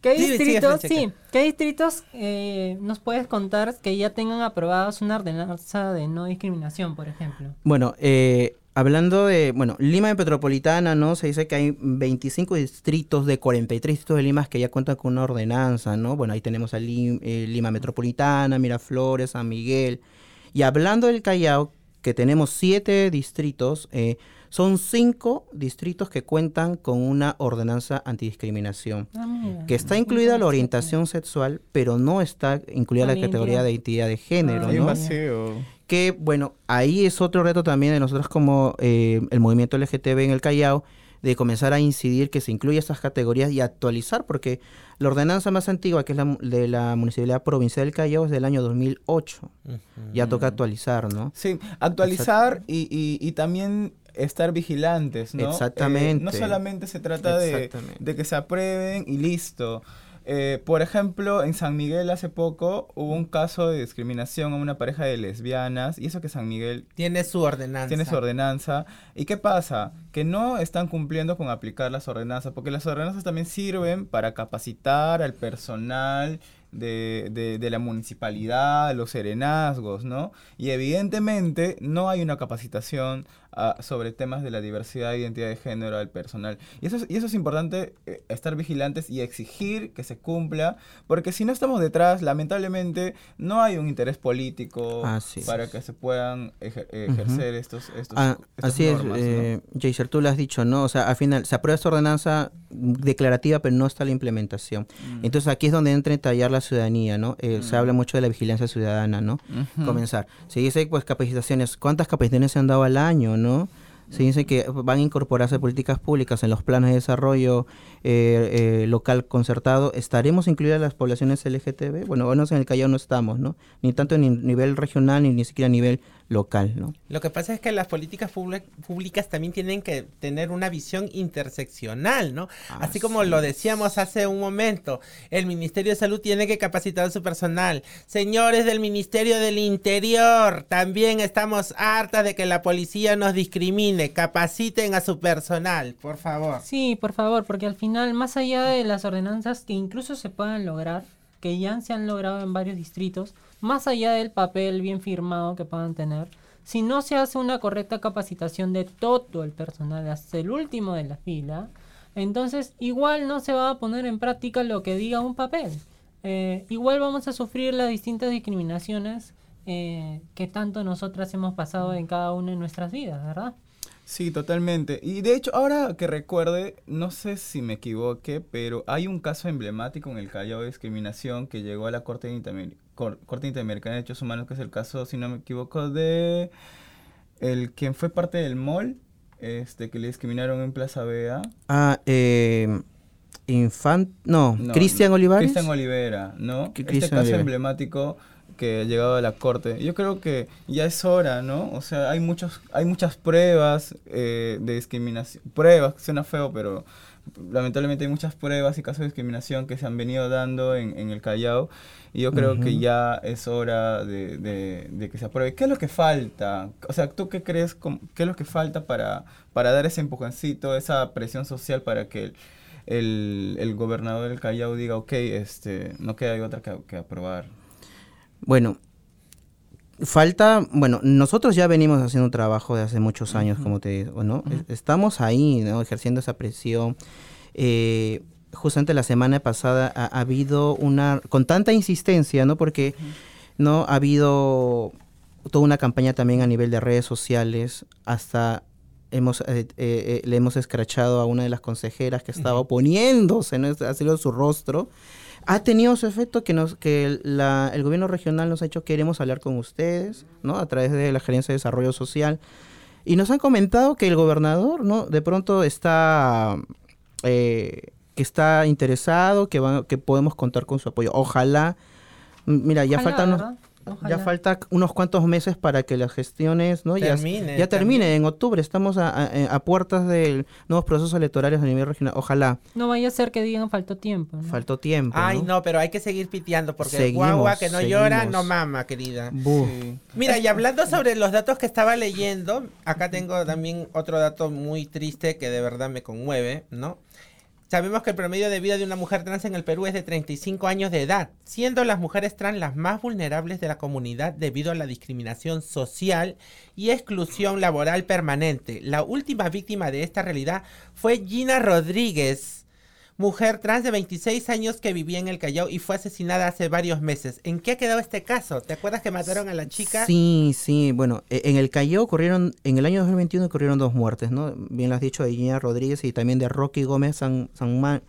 ¿Qué distritos, sí, ¿qué distritos eh, nos puedes contar que ya tengan aprobados una ordenanza de no discriminación, por ejemplo? Bueno, eh, hablando de, bueno, Lima Metropolitana, ¿no? Se dice que hay 25 distritos de 43 distritos de Lima que ya cuentan con una ordenanza, ¿no? Bueno, ahí tenemos a eh, Lima Metropolitana, Miraflores, San Miguel. Y hablando del Callao, que tenemos siete distritos, eh, son cinco distritos que cuentan con una ordenanza antidiscriminación, ah, que está incluida la orientación sexual, pero no está incluida la categoría de identidad de género. Ah, que bueno, ahí es otro reto también de nosotros como eh, el movimiento LGTB en el Callao, de comenzar a incidir que se incluya estas categorías y actualizar, porque la ordenanza más antigua, que es la de la Municipalidad Provincial del Callao, es del año 2008. Ya toca actualizar, ¿no? Sí, actualizar y, y, también estar vigilantes, ¿no? Exactamente. Eh, no solamente se trata de, de, que se aprueben y listo. Eh, por ejemplo, en San Miguel hace poco hubo un caso de discriminación a una pareja de lesbianas y eso que San Miguel tiene su ordenanza. Tiene su ordenanza. ¿Y qué pasa? Que no están cumpliendo con aplicar las ordenanzas, porque las ordenanzas también sirven para capacitar al personal de, de, la municipalidad, los serenazgos, ¿no? Y evidentemente no hay una capacitación ah, sobre temas de la diversidad e identidad de género del personal. Y eso es, y eso es importante, eh, estar vigilantes y exigir que se cumpla, porque si no estamos detrás, lamentablemente no hay un interés político para que se puedan ejercer estos, estos ah, Así es, eh, tú lo has dicho, ¿no? O sea, al final se aprueba esta ordenanza declarativa, pero no está la implementación. Mm. Entonces aquí es donde entra a tallar la ciudadanía, ¿no? Eh, se habla mucho de la vigilancia ciudadana, ¿no? Comenzar. Se dice, pues, capacitaciones. ¿Cuántas capacitaciones se han dado al año, no? Se dice que van a incorporarse políticas públicas en los planes de desarrollo eh, eh, local concertado. ¿Estaremos incluidas las poblaciones LGTB? Bueno, bueno, en el Callao no estamos, ¿no? Ni tanto en nivel regional ni ni siquiera a nivel local, ¿no? Lo que pasa es que las políticas públicas también tienen que tener una visión interseccional, ¿no? Así, como lo decíamos hace un momento, el Ministerio de Salud tiene que capacitar a su personal. Señores del Ministerio del Interior, también estamos hartas de que la policía nos discrimine. Capaciten a su personal, por favor. Sí, por favor, porque al final, más allá de las ordenanzas que incluso se puedan lograr, que ya se han logrado en varios distritos, más allá del papel bien firmado que puedan tener, si no se hace una correcta capacitación de todo el personal hasta el último de la fila, entonces igual no se va a poner en práctica lo que diga un papel. Eh, igual vamos a sufrir las distintas discriminaciones eh, que tanto nosotras hemos pasado en cada una de nuestras vidas, ¿verdad? Sí, totalmente. Y de hecho, ahora que recuerde, no sé si me equivoqué, pero hay un caso emblemático en el Callao de discriminación que llegó a la Corte, Corte Interamericana de Derechos Humanos, que es el caso, si no me equivoco, de el quien fue parte del MOL, este, que le discriminaron en Plaza Vea. Ah, eh, Infant, no, Cristian Olivares. Cristian Olivera, ¿no? Este caso emblemático que ha llegado a la corte. Yo creo que ya es hora, ¿no? O sea, hay muchos, hay muchas pruebas eh, de discriminación, pruebas, suena feo, pero lamentablemente hay muchas pruebas y casos de discriminación que se han venido dando en, en el Callao y yo creo que ya es hora de, de, que se apruebe. ¿Qué es lo que falta? O sea, ¿tú qué crees? ¿Qué es lo que falta para, para dar ese empujoncito, esa presión social para que el, el, gobernador del Callao diga, ok, este, no queda otra que, que aprobar? Bueno, falta, bueno, nosotros ya venimos haciendo un trabajo de hace muchos años, como te digo, ¿no? Estamos ahí, ¿no? Ejerciendo esa presión. Eh, justamente la semana pasada ha, habido una, con tanta insistencia, ¿no? Porque, ¿no? Ha habido toda una campaña también a nivel de redes sociales, hasta hemos eh, eh, le hemos escrachado a una de las consejeras que estaba oponiéndose, ¿no? Ha sido su rostro ha tenido su efecto que nos que el gobierno regional nos ha hecho queremos hablar con ustedes, ¿no? A través de la Gerencia de Desarrollo Social. Y nos han comentado que el gobernador, ¿no? De pronto está... Eh, que está interesado, que, que podemos contar con su apoyo. Ojalá, mira, ya faltan ya falta unos cuantos meses para que las gestiones ¿no? termine, ya, termine. En octubre estamos a, puertas de nuevos procesos electorales a nivel regional. Ojalá. No vaya a ser que digan faltó tiempo. Faltó tiempo. Ay, ¿no? pero hay que seguir piteando porque guagua que no llora no mama, querida. Mira, y hablando sobre los datos que estaba leyendo, acá tengo también otro dato muy triste que de verdad me conmueve, ¿no? Sabemos que el promedio de vida de una mujer trans en el Perú es de 35 años de edad, siendo las mujeres trans las más vulnerables de la comunidad debido a la discriminación social y exclusión laboral permanente. La última víctima de esta realidad fue Gina Rodríguez, mujer trans de 26 años que vivía en el Callao y fue asesinada hace varios meses. ¿En qué ha quedado este caso? ¿Te acuerdas que mataron a la chica? Sí, sí, bueno, e, en el Callao ocurrieron, en el año 2021 ocurrieron dos muertes, ¿no? Bien lo has dicho de Gina Rodríguez y también de Rocky Gómez San, San,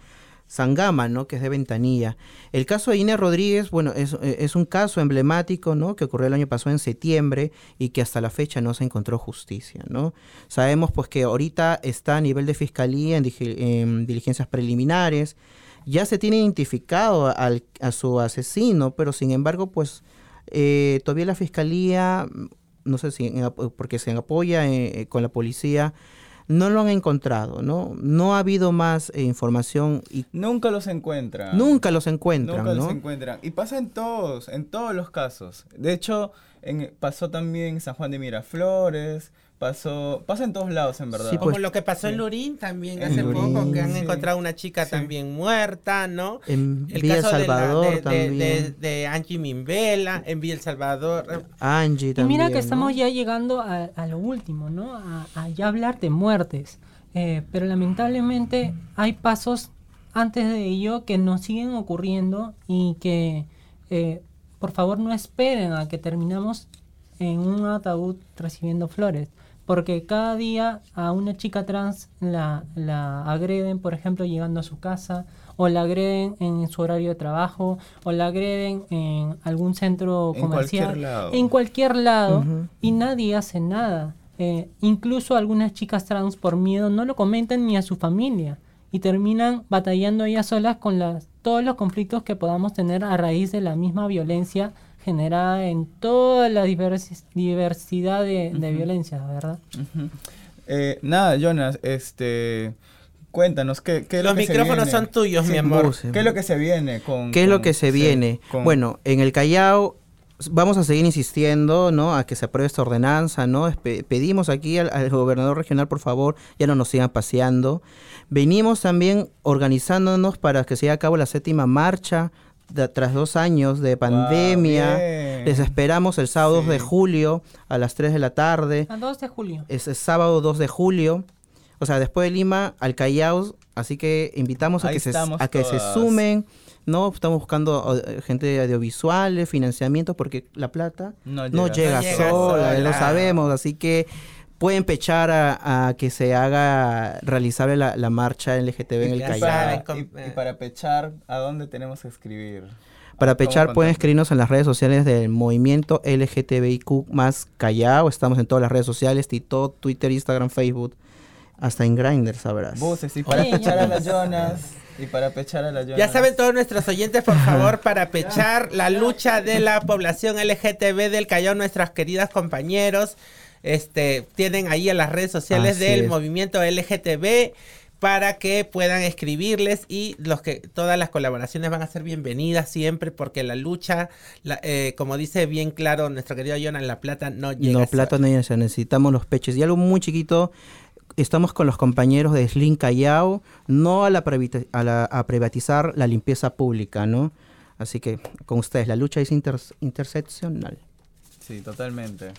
Sangama, ¿no? Que es de Ventanilla. El caso de Inés Rodríguez, bueno, es, es, un caso emblemático, ¿no? Que ocurrió el año pasado en septiembre y que hasta la fecha no se encontró justicia, ¿no? Sabemos pues que ahorita está a nivel de fiscalía en, diligencias preliminares, ya se tiene identificado al, a su asesino, pero sin embargo, pues eh, todavía la fiscalía, no sé si porque se apoya eh, con la policía, no lo han encontrado, ¿no? No ha habido más eh, información y nunca los encuentran. Nunca los encuentran, Nunca los encuentran y pasa en todos, en todos los casos. De hecho, en, pasó también en San Juan de Miraflores, pasó, pasa en todos lados en verdad. Como pues, lo que pasó en Lurín también hace poco, que han encontrado una chica también muerta, ¿no? En el Villa Salvador también. De, Angie Mimbela, en Villa El Salvador. Angie también. Y mira que estamos ya llegando a, lo último, ¿no? A, ya hablar de muertes. Eh, pero lamentablemente hay pasos antes de ello que nos siguen ocurriendo y que eh, por favor no esperen a que terminamos en un ataúd recibiendo flores porque cada día a una chica trans la, la agreden, por ejemplo, llegando a su casa, o la agreden en su horario de trabajo, o la agreden en algún centro comercial, en cualquier lado, y nadie hace nada. Eh, incluso algunas chicas trans por miedo no lo comentan ni a su familia y terminan batallando ellas solas con las, todos los conflictos que podamos tener a raíz de la misma violencia generada en toda la diversidad de, violencia, ¿verdad? Eh, nada, Jonas, este... Cuéntanos, ¿qué, qué es Los lo que micrófonos son tuyos, mi amor. ¿Qué es lo que se viene con...? ¿Qué es lo que se viene? Bueno, en el Callao vamos a seguir insistiendo, ¿no? A que se apruebe esta ordenanza, ¿no? pedimos aquí al, al, gobernador regional, por favor, ya no nos sigan paseando. Venimos también organizándonos para que se lleve a cabo la séptima marcha tras dos años de pandemia. les esperamos el sábado 2 de julio a las 3 de la tarde. El 2 de julio. Es el sábado 2 de julio. O sea, después de Lima al Callao. Así que invitamos a que, se, a que se sumen. No, estamos buscando gente de audiovisuales, financiamiento, porque la plata no llega, sola, lo sabemos. Así que pueden pechar a, que se haga realizable la, marcha LGTB en el Callao. y, para pechar, ¿a dónde tenemos que escribir? Para pechar pueden escribirnos en las redes sociales del movimiento LGTBIQ más Callao. Estamos en todas las redes sociales, TikTok, Twitter, Instagram, Facebook, hasta en Grindr, sabrás. Buses, y para pechar a las Jonas. Y para pechar a la Jonas. Ya saben todos nuestros oyentes, por favor, para pechar la lucha de la población LGTB del Callao, nuestros queridos compañeros este, tienen ahí en las redes sociales del movimiento LGTB para que puedan escribirles y los que todas las colaboraciones van a ser bienvenidas siempre porque la lucha, eh, como dice bien claro nuestro querido Jonan, la plata no llega. No, plata no llega, necesitamos los pechos. Y algo muy chiquito, estamos con los compañeros de Slim Callao, no a, la, a, la, a privatizar la limpieza pública, ¿no? Así que con ustedes, la lucha es interseccional. Sí, totalmente.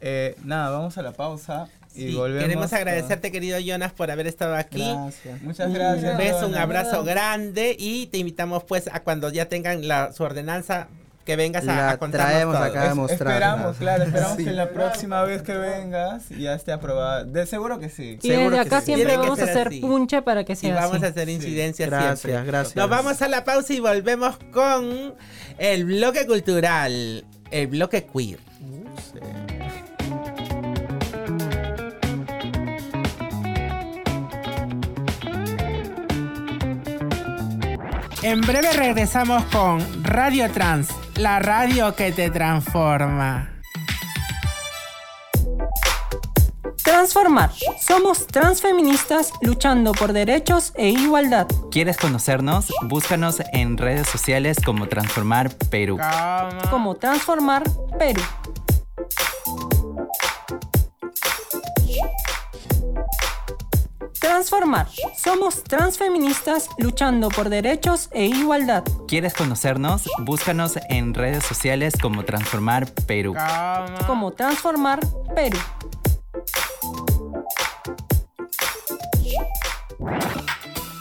Eh, nada, vamos a la pausa. Y volvemos queremos agradecerte, querido Jonas, por haber estado aquí. Gracias. Muchas gracias. Un beso, un abrazo grande y te invitamos pues a cuando ya tengan la, su ordenanza que vengas a, a traemos acá a mostrar. Esperamos, claro, esperamos que la próxima vez que vengas ya esté aprobada. De seguro que sí. Y desde acá siempre vamos a hacer punche para que sea Y vamos a hacer incidencias gracias, siempre. Gracias, Nos vamos a la pausa y volvemos con el bloque cultural, el bloque queer. En breve regresamos con Radio Trans, la radio que te transforma. Transformar. Somos transfeministas luchando por derechos e igualdad. ¿Quieres conocernos? Búscanos en redes sociales como Transformar Perú. Como Transformar Perú. Transformar. Somos transfeministas luchando por derechos e igualdad. ¿Quieres conocernos? Búscanos en redes sociales como Transformar Perú. Como Transformar Perú.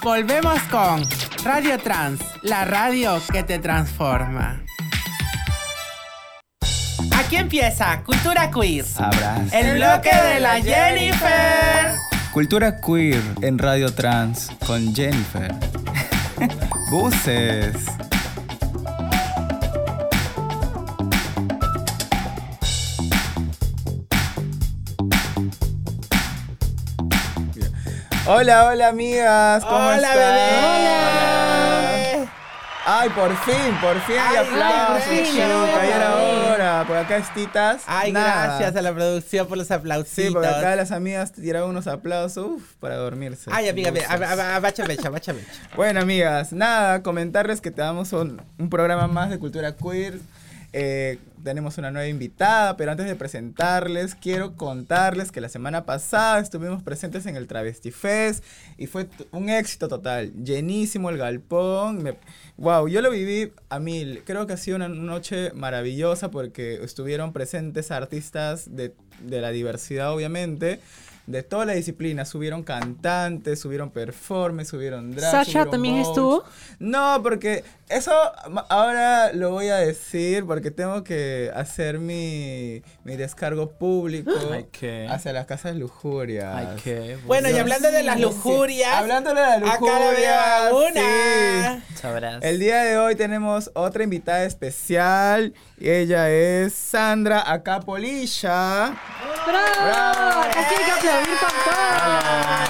Volvemos con Radio Trans, la radio que te transforma. Aquí empieza Cultura Queer. El bloque de la Jennifer. Cultura queer en Radio Trans con Jennifer. Buses. Hola, hola amigas, ¿cómo Hola, están? bebé. Ay, por fin, por fin hay Ay, aplausos, por fin, era hora. Por acá estitas. Ay, nada. gracias a la producción por los aplausitos. Sí, porque acá las amigas tiraron unos aplausos uf, para dormirse. Ay, amiga, abacha mecha, abacha mecha. Bueno, amigas, nada, comentarles que te damos un, un programa más de cultura queer. Eh, tenemos una nueva invitada, pero antes de presentarles, quiero contarles que la semana pasada estuvimos presentes en el Travesti Fest y fue un éxito total. Llenísimo el galpón. Me- wow, yo lo viví a mil. Creo que ha sido una noche maravillosa porque estuvieron presentes artistas de, de la diversidad, obviamente. De toda la disciplina, subieron cantantes, subieron performers, subieron drag. ¿Sasha también estuvo? No, porque eso ahora lo voy a decir porque tengo que hacer mi, mi descargo público Ay, qué. hacia las casas lujuria. Ay, qué. Bueno, y hablando de las Sí, lujurias, Hablando de la acá la lujuria, veo una. sí. Sabrás. El día de hoy tenemos otra invitada especial. Y ella es Sandra Acapolilla. ¡Bravo! Bravo. Que aplaudir con todo.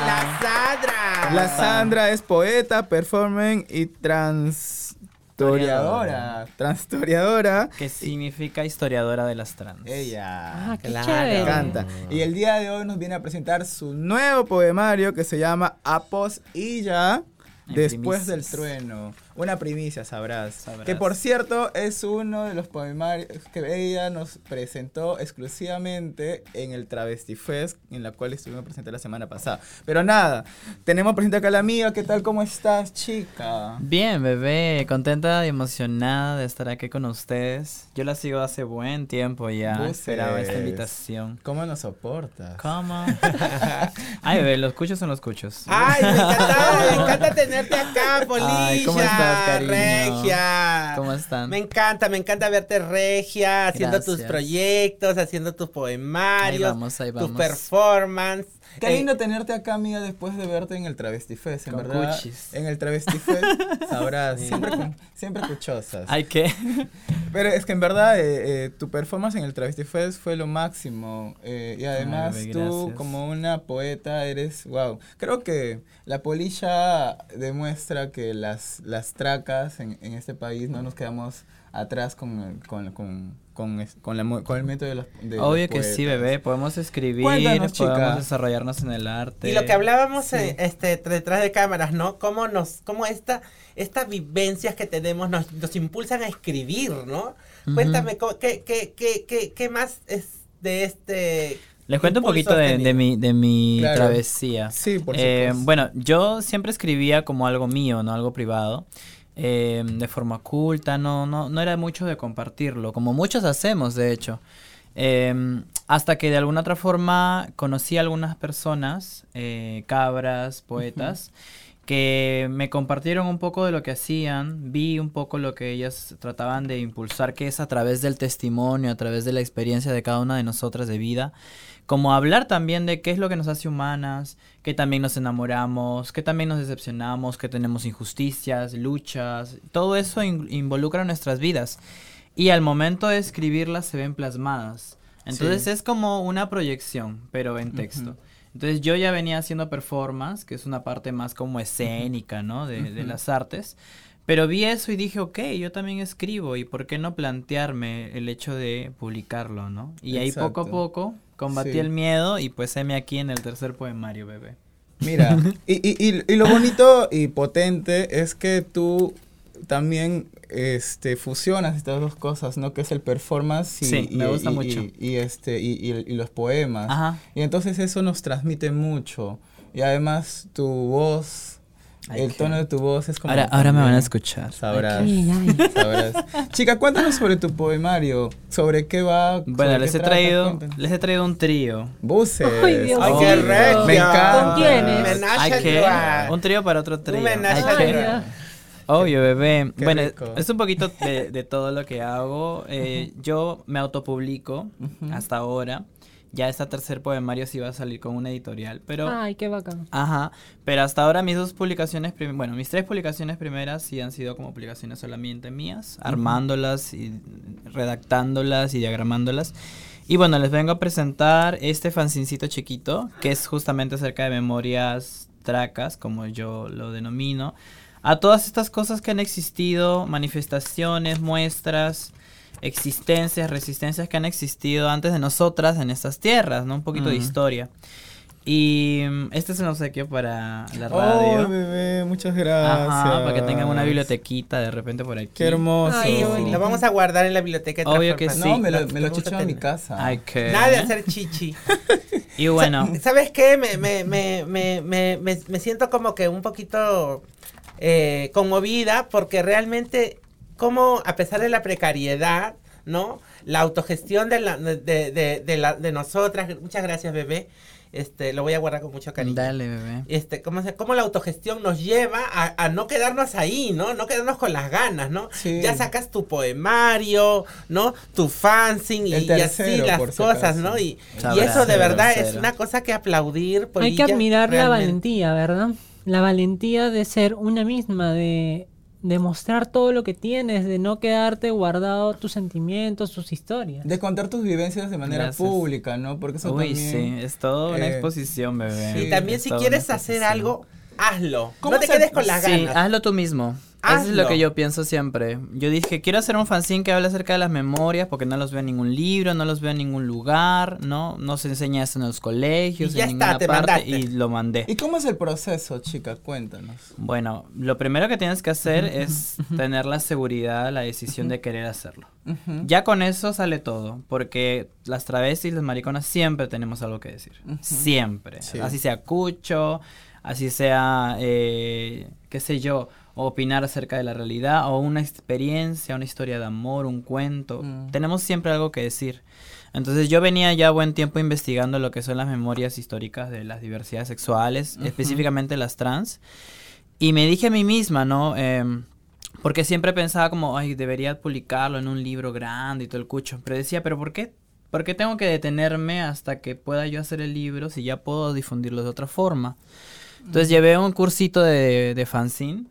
La Sandra. La Sandra es poeta, performer y transtoriadora. Transtoriadora. Que significa historiadora de las trans. Ella. Ah, qué Claro. canta. Y el día de hoy nos viene a presentar su nuevo poemario que se llama Apos y ya. Después del trueno. Una primicia, sabrás. Sabrás. Que por cierto es uno de los poemarios que ella nos presentó exclusivamente en el Travesti Fest, en la cual estuvimos presentes la semana pasada. Pero nada, tenemos presente acá a la amiga. ¿Qué tal? ¿Cómo estás, chica? Bien, bebé, contenta y emocionada de estar aquí con ustedes. Yo la sigo hace buen tiempo ya. Buses. Esperaba esta invitación. ¿Cómo nos soportas? ¿Cómo? Ay, bebé, los cuchos son los cuchos. Ay, me encanta, me encanta tenerte acá, Polilla. Ay, ¿cómo estás, cariño? Regia. ¿Cómo están? Me encanta, me encanta verte regia, haciendo tus proyectos, haciendo tus poemarios, Ahí vamos, ahí performance. Qué Eh, lindo tenerte acá, amiga, después de verte en el Travesti Fest, en Con verdad. cuchis. En el Travesti Fest, sabrás, siempre, cu- siempre cuchosas. Ay, ¿qué? Pero es que en verdad eh, eh, tu performance en el Travesti Fest fue lo máximo. y además tú, como una poeta, eres, wow. Creo que la polilla demuestra que las, las tracas en, en este país no nos quedamos atrás con, con, con, con, es- con la con el método de los de los Obvio que sí, bebé. Podemos escribir, Cuéntanos, chica. podemos desarrollarnos en el arte. Y lo que hablábamos Sí. eh, este, detrás de cámaras, ¿no? Cómo nos, cómo esta, estas vivencias que tenemos nos, nos impulsan a escribir, ¿no? Ujú. Cuéntame, co- ¿qué, qué, qué, qué, qué más es de este... Les cuento un poquito de, de mi, de mi Claro. travesía. Sí, por Eh, supuesto. bueno, yo siempre escribía como algo mío, no algo privado. Eh, de forma oculta, no, no, no era mucho de compartirlo, como muchos hacemos, de hecho. Eh, hasta que de alguna otra forma conocí a algunas personas, eh, cabras, poetas, que me compartieron un poco de lo que hacían, vi un poco lo que ellas trataban de impulsar, que es a través del testimonio, a través de la experiencia de cada una de nosotras de vida, como hablar también de qué es lo que nos hace humanas, que también nos enamoramos, que también nos decepcionamos, que tenemos injusticias, luchas, todo eso in- involucra nuestras vidas. Y al momento de escribirlas se ven plasmadas. Entonces Sí. es como una proyección, pero en texto. Entonces yo ya venía haciendo performance, que es una parte más como escénica, ¿no? De, de las artes. Pero vi eso y dije, ok, yo también escribo y por qué no plantearme el hecho de publicarlo, ¿no? Y ahí poco a poco combatí Sí. el miedo y pues heme aquí en el tercer poemario, bebé. Mira, y, y, y, y lo bonito y potente es que tú también este, fusionas estas dos cosas, ¿no? Que es el performance y, Sí, me gusta mucho. y- este, y los poemas. Ajá. Y entonces eso nos transmite mucho. Y además tu voz, Ay, el qué- tono de tu voz es como... Ahora, ahora me van a escuchar. Sabrás, Ay, ay. sabrás. Chica, cuéntanos sobre tu poemario. ¿Sobre qué va? Bueno, les qué he traído, les he traído un trío. Buses. Ay, Dios ¡Ay, qué regia! Me encanta. ¿Con quiénes? Ay. Un trío para otro trío. trois. Obvio, bebé. Qué bueno, rico. es un poquito de, de todo lo que hago. Eh, yo me autopublico hasta ahora. Ya este tercer poemario sí va a salir con una editorial, pero... Ay, qué bacán. Ajá, pero hasta ahora mis dos publicaciones, bueno, mis tres publicaciones primeras sí han sido como publicaciones solamente mías, armándolas y redactándolas y diagramándolas. Y bueno, les vengo a presentar este fanzincito chiquito, que es justamente acerca de memorias tracas, como yo lo denomino, a todas estas cosas que han existido, manifestaciones, muestras, existencias, resistencias que han existido antes de nosotras en estas tierras, ¿no? Un poquito de historia. Y mm, este es un obsequio para la radio. Oh, bebé, muchas gracias. para que tengan una bibliotequita de repente por aquí. Qué hermoso. lo vamos a guardar en la biblioteca. Obvio que sí. No, me lo, me lo en mi casa. Ay, ¿qué? Nada de hacer chichi. y bueno. ¿Sabes qué? Me, me, me, me, me, me siento como que un poquito eh, conmovida porque realmente como a pesar de la precariedad, ¿no? La autogestión de, la, de, de, de, la, de nosotras, muchas gracias bebé, este, lo voy a guardar con mucho cariño. Dale, bebé. Este, ¿cómo, se, cómo la autogestión nos lleva a, a, no quedarnos ahí, ¿no? No quedarnos con las ganas, ¿no? Ya sacas tu poemario, ¿no? Tu fanzine y, así las cosas, ¿no? Y, y, eso de verdad es una cosa que aplaudir. Hay que admirar la valentía, ¿verdad? La valentía de ser una misma, de de mostrar todo lo que tienes, de no quedarte guardado tus sentimientos, tus historias. De contar tus vivencias de manera pública, ¿no? Porque eso Uy, sí, es todo una eh, exposición, bebé. y también si quieres hacer algo, hazlo. No te quedes con las ganas. Sí, hazlo tú mismo. Eso es lo que yo pienso siempre. Yo dije, quiero hacer un fanzine que hable acerca de las memorias porque no los veo en ningún libro, no los veo en ningún lugar, ¿no? No se enseña eso en los colegios, en ninguna parte y lo mandé. ¿Y cómo es el proceso, chica? Cuéntanos. Bueno, lo primero que tienes que hacer es tener la seguridad, la decisión de querer hacerlo. Ya con eso sale todo, porque las travestis, las mariconas siempre tenemos algo que decir. Siempre. Así sea cucho, así sea, eh, qué sé yo opinar acerca de la realidad o una experiencia, una historia de amor, un cuento. Mm. Tenemos siempre algo que decir. Entonces yo venía ya buen tiempo investigando lo que son las memorias históricas de las diversidades sexuales, específicamente las trans, y me dije a mí misma, ¿no? Em, porque siempre pensaba como, ay, debería publicarlo en un libro grande y todo el cucho, pero decía, pero ¿por qué? ¿Por qué tengo que detenerme hasta que pueda yo hacer el libro si ya puedo difundirlo de otra forma? Entonces llevé un cursito de, de fanzine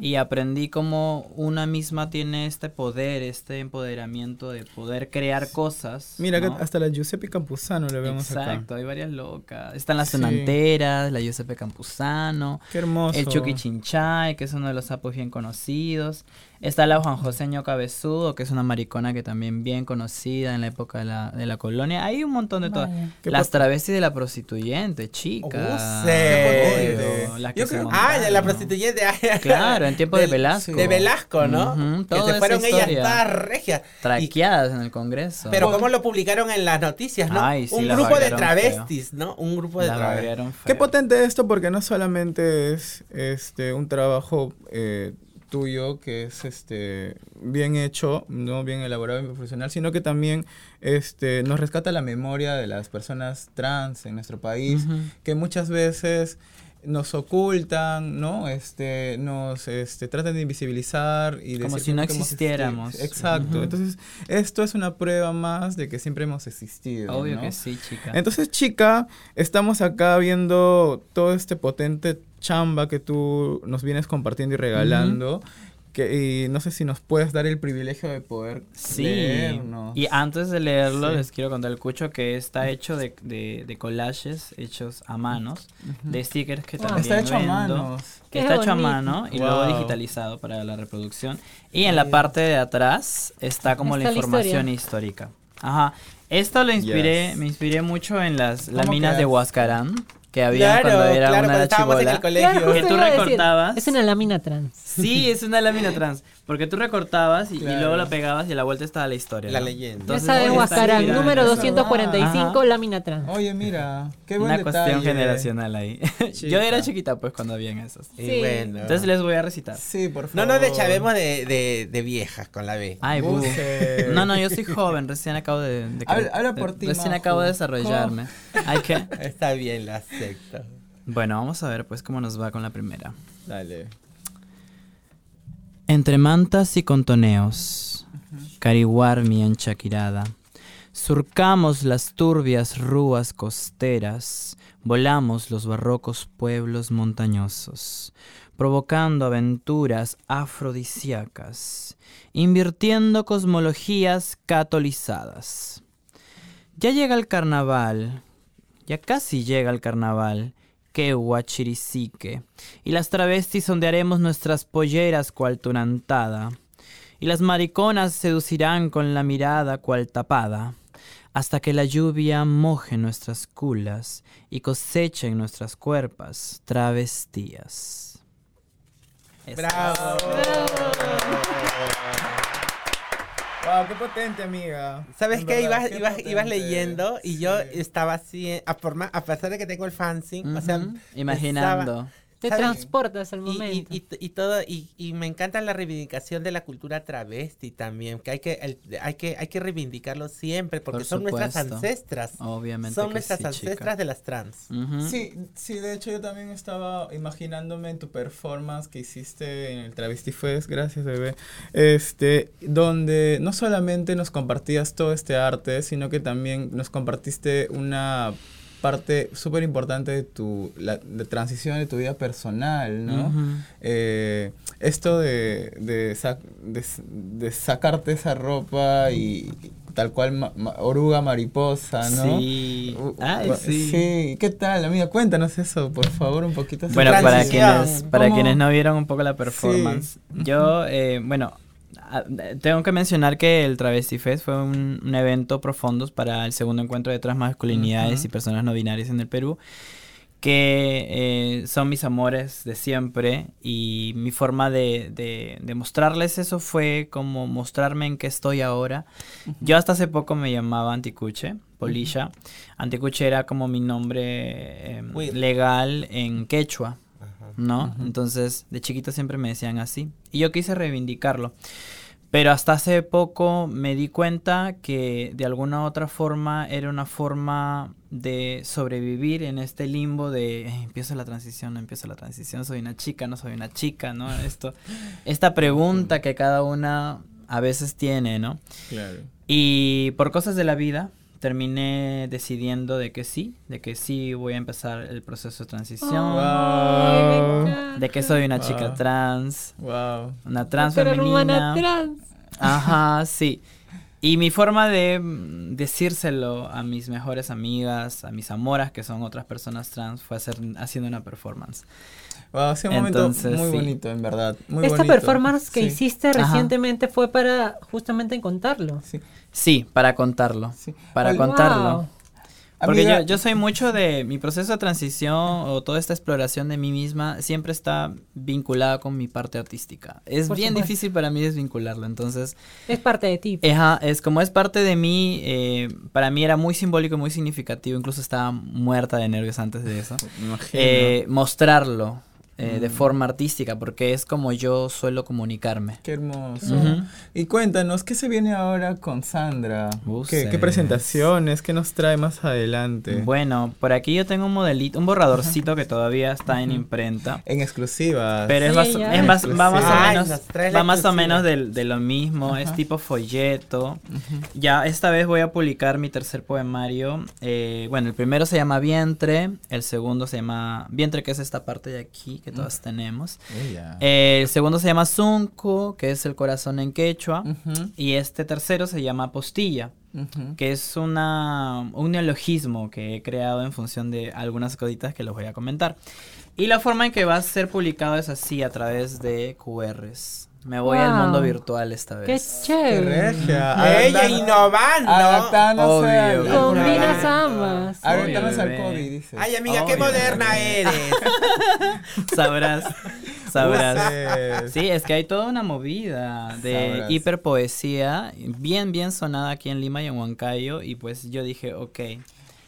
y aprendí cómo una misma tiene este poder, este empoderamiento de poder crear cosas. Mira, que hasta la Giuseppe Campuzano le vemos Exacto, Exacto, hay varias locas. Están las sonanteras, la Giuseppe Campuzano. Qué hermoso. El Chucky Chinchay, que es uno de los sapos bien conocidos. Está la Juan Joseño Cabezudo, que es una maricona que también bien conocida en la época de la, de la colonia. Hay un montón de todas. Las travestis de la prostituyente, chica. Oh, la que ah, la prostituyente. claro, en tiempo de Velasco. De Velasco, ¿no? que se fueron ellas todas regias. Traqueadas en el Congreso. Pero cómo lo publicaron en las noticias, ¿no? un grupo de travestis, ¿no? Un grupo de travestis. Qué potente esto porque no solamente es este un trabajo eh, tuyo que es este bien hecho, no bien elaborado y profesional, sino que también este nos rescata la memoria de las personas trans en nuestro país, que muchas veces nos ocultan, ¿no? Este, nos este, tratan de invisibilizar y como si no existiéramos. Exacto. Entonces, esto es una prueba más de que siempre hemos existido. Obvio que sí, chica. Entonces, chica, estamos acá viendo todo este potente chamba que tú nos vienes compartiendo y regalando. Que, y no sé si nos puedes dar el privilegio de poder sí. Y antes de leerlo, les quiero contar el cucho que está hecho de, de, collages hechos a manos, de stickers que también Está hecho a manos. Que está hecho a mano y luego digitalizado para la reproducción. Y en la parte de atrás está como la información histórica. Ajá. Esto lo inspiré, me inspiré mucho en las láminas de Huascarán que había cuando era claro, una chibola. En el colegio. que tú recortabas. Es una lámina trans. Sí, es una lámina trans. Porque tú recortabas y, luego la pegabas y a la vuelta estaba la historia. La leyenda. Entonces, Esa de Huascarán, número 245, lámina trans. Oye, mira, qué buen Una cuestión generacional ahí. Yo era chiquita pues cuando habían esos. Sí. bueno. Entonces les voy a recitar. Sí, por favor. No nos dechavemos de, de, de viejas con la B. Ay, bu. No, no, yo soy joven, recién acabo de... de habla, por ti, Recién acabo de desarrollarme. Hay que... Está bien, la acepto. Bueno, vamos a ver pues cómo nos va con la primera. Dale. Entre mantas y contoneos, cariguar mi ancha quirada, Surcamos las turbias rúas costeras, volamos los barrocos pueblos montañosos, provocando aventuras afrodisíacas, invirtiendo cosmologías catolizadas. Ya llega el carnaval, ya casi llega el carnaval, y las travestis ondearemos nuestras polleras cual tunantada, y las mariconas seducirán con la mirada cual tapada hasta que la lluvia moje nuestras culas y coseche en nuestras cuerpas travestías. ¡Bravo! Wow, qué potente, amiga. ¿Sabes qué? Ibas, ibas, leyendo y yo estaba así, a, forma, a pesar de que tengo el fancy, o sea, imaginando. Te transportas al momento. Y, todo, y, me encanta la reivindicación de la cultura travesti también, que hay que, hay que, hay que reivindicarlo siempre, porque son nuestras ancestras. Obviamente. Son nuestras ancestras de las trans. Sí, sí, de hecho yo también estaba imaginándome en tu performance que hiciste en el Travesti Fest, gracias bebé, este, donde no solamente nos compartías todo este arte, sino que también nos compartiste una parte súper importante de tu la, de transición de tu vida personal, ¿no? Eh, esto de, de, de, sacarte esa ropa y, tal cual oruga mariposa, ¿no? Sí. Ay, sí. sí. ¿Qué tal, amiga? Cuéntanos eso, por favor, un poquito. Bueno, para quienes, para quienes no vieron un poco la performance, yo, eh, bueno, tengo que mencionar que el Travesti Fest fue un, evento profundo para el segundo encuentro de transmasculinidades y personas no binarias en el Perú, que eh, son mis amores de siempre y mi forma de, de, mostrarles eso fue como mostrarme en qué estoy ahora. Yo hasta hace poco me llamaba Anticuche, Polisha. Anticuche era como mi nombre em, legal en quechua. ¿no? Entonces, de chiquito siempre me decían así. Y yo quise reivindicarlo. Pero hasta hace poco me di cuenta que de alguna u otra forma era una forma de sobrevivir en este limbo de eh, empieza la transición, no empieza la transición, soy una chica, no soy una chica, ¿no? Esto, esta pregunta que cada una a veces tiene, ¿no? Claro. Y por cosas de la vida, terminé decidiendo de que sí, de que sí voy a empezar el proceso de transición, de que soy una chica trans, una trans femenina. trans. Ajá, sí. Y mi forma de mm, decírselo a mis mejores amigas, a mis amoras, que son otras personas trans, fue hacer, haciendo una performance. Wow, ha un momento muy bonito, en verdad. Esta performance que hiciste recientemente fue para justamente contarlo. Sí. Sí, para contarlo. Para contarlo. Porque yo, yo, soy mucho de mi proceso de transición o toda esta exploración de mí misma siempre está vinculada con mi parte artística. Es bien difícil para mí desvincularlo, entonces... Es parte de ti. es como es parte de mí, eh, para mí era muy simbólico, muy significativo, incluso estaba muerta de nervios antes de eso. Eh, mostrarlo, eh, de mm. forma artística, porque es como yo suelo comunicarme. Qué hermoso. Y cuéntanos, ¿qué se viene ahora con Sandra? ¿Qué, presentaciones? ¿Qué nos trae más adelante? Bueno, por aquí yo tengo un modelito, un borradorcito que todavía está en imprenta. En exclusiva. Pero es, más, va más o menos, va más o menos de, lo mismo, es tipo folleto. Ya esta vez voy a publicar mi tercer poemario. Eh, bueno, el primero se llama Vientre, el segundo se llama Vientre, que es esta parte de aquí que todas tenemos. Eh, el segundo se llama Zunco, que es el corazón en quechua. Y este tercero se llama Postilla. que es una, un neologismo que he creado en función de algunas cositas que les voy a comentar. Y la forma en que va a ser publicado es así, a través de QRs. Me voy al mundo virtual esta vez. Qué chévere. Ella innovando. Adaptándose Combinas ambas. Adaptándose al COVID, dice. Ay, amiga, qué moderna eres. Sabrás. Sabrás. Sí, es que hay toda una movida de hiperpoesía bien, bien sonada aquí en Lima y en Huancayo. Y pues yo dije, ok,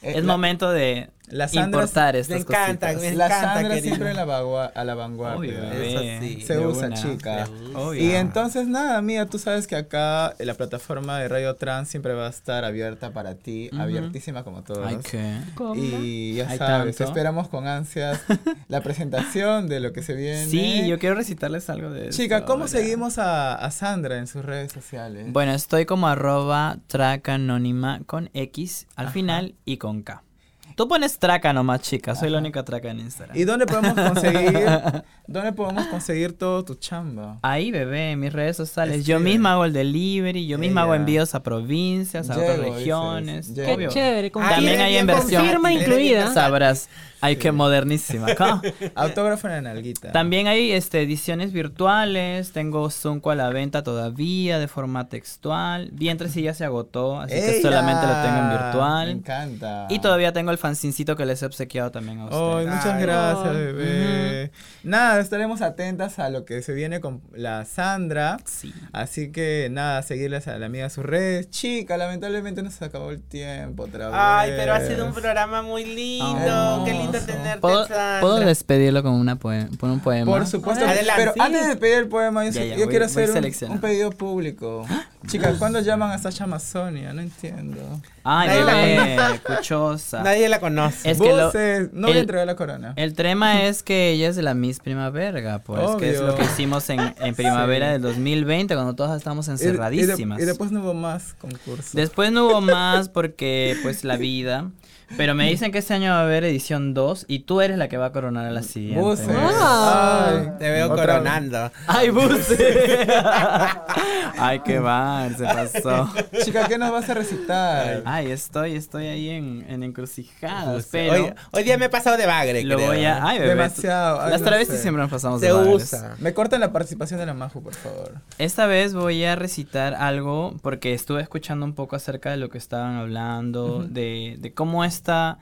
es momento de la Sandra, importar estas me encanta, me la encanta, Sandra siempre la a la vanguardia. Eso sí, se usa, chica. Y entonces, nada, mía, tú sabes que acá la plataforma de Radio Trans siempre va a estar abierta para ti, abiertísima como todos. Ay, ¿qué? Y ya sabes, esperamos con ansias la presentación de lo que se viene. Sí, yo quiero recitarles algo de Chica, ¿cómo seguimos a, a, Sandra en sus redes sociales? Bueno, estoy como arroba track anónima con X al final y con K. Tú pones traca nomás, chica. Soy la única traca en Instagram. ¿Y dónde podemos conseguir, dónde podemos conseguir todo tu chamba? Ahí, bebé, en mis redes sociales. yo misma hago el delivery, yo misma hago envíos a provincias, a otras regiones. Qué chévere. También hay inversión. Firma incluida. Sabrás. Ay, qué modernísima. Autógrafo en la nalguita. También hay este, ediciones virtuales. Tengo Zunco a la venta todavía de forma textual. Vientre sí ya se agotó, así que solamente lo tengo en virtual. Me encanta. Y todavía tengo el fancincito que les he obsequiado también a ustedes. Ay, muchas gracias, bebé. Nada, estaremos atentas a lo que se viene con la Sandra. Sí. Así que nada, seguirles a la amiga a sus redes. Chica, lamentablemente nos acabó el tiempo otra vez. Ay, pero ha sido un programa muy lindo. Qué lindo tenerte, ¿Puedo, ¿Puedo despedirlo con, una con un poema? Por supuesto. pero antes de despedir el poema, yo, quiero hacer un, pedido público. Chicas, ¿cuándo llaman a Sasha Amazonia? No entiendo. Ay, bebé, cuchosa. Nadie la conoce. Es que lo, no le entregar la corona. El tema es que ella es de la Miss Primavera, pues, que es lo que hicimos en, en primavera del 2020, cuando todas estábamos encerradísimas. Y, y, después no hubo más concursos. Después no hubo más porque, pues, la vida. Pero me dicen que este año va a haber edición 2 y tú eres la que va a coronar a la siguiente. Buse. Ay, te veo coronando. Ay, Buse. Ay, qué mal, se pasó. Chica, ¿qué nos vas a recitar? Ay, estoy, estoy ahí en, en encrucijadas, pero... Hoy, hoy, día me he pasado de bagre, Lo voy a... Ay, bebé. Demasiado. Las travestis siempre nos pasamos de bagre. usa. Me cortan la participación de la Maju, por favor. Esta vez voy a recitar algo porque estuve escuchando un poco acerca de lo que estaban hablando, de, de cómo es esta,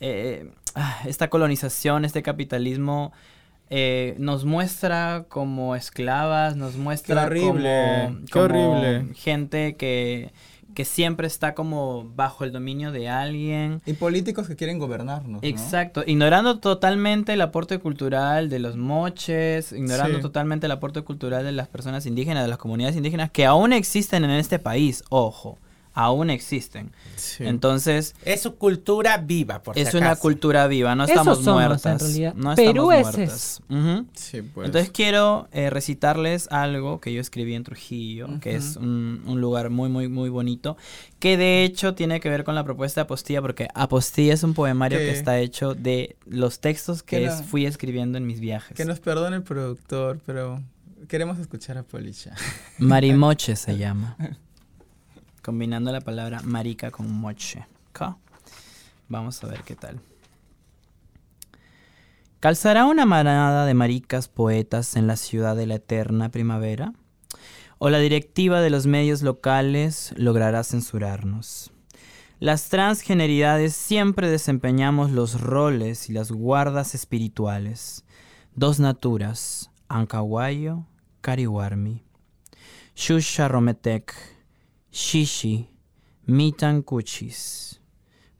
eh, ah, esta colonización, este capitalismo eh, nos muestra como esclavas, nos muestra horrible, como, horrible. gente que, que siempre está como bajo el dominio de alguien. Y políticos que quieren gobernarnos. Exacto, ignorando totalmente el aporte cultural de los moches, ignorando totalmente el aporte cultural de las personas indígenas, de las comunidades indígenas que aún existen en este país, ojo aún existen. Entonces... Es su cultura viva, por Es una cultura viva, no estamos muertas. No Perú es muertas. Pues. Entonces quiero eh, recitarles algo que yo escribí en Trujillo, que es un, lugar muy, muy, muy bonito, que de hecho tiene que ver con la propuesta de Apostilla, porque Apostilla es un poemario que está hecho de los textos que, fui escribiendo en mis viajes. Que nos perdone el productor, pero queremos escuchar a Policha. Marimoche se llama. Combinando la palabra marica con moche. Vamos a ver qué tal. ¿Calzará una manada de maricas poetas en la ciudad de la eterna primavera? ¿O la directiva de los medios locales logrará censurarnos? Las transgeneridades siempre desempeñamos los roles y las guardas espirituales. Dos naturas, Ancahuayo, Cariwarmi. Shusha Rometek, Shishi, Mitan Kuchis,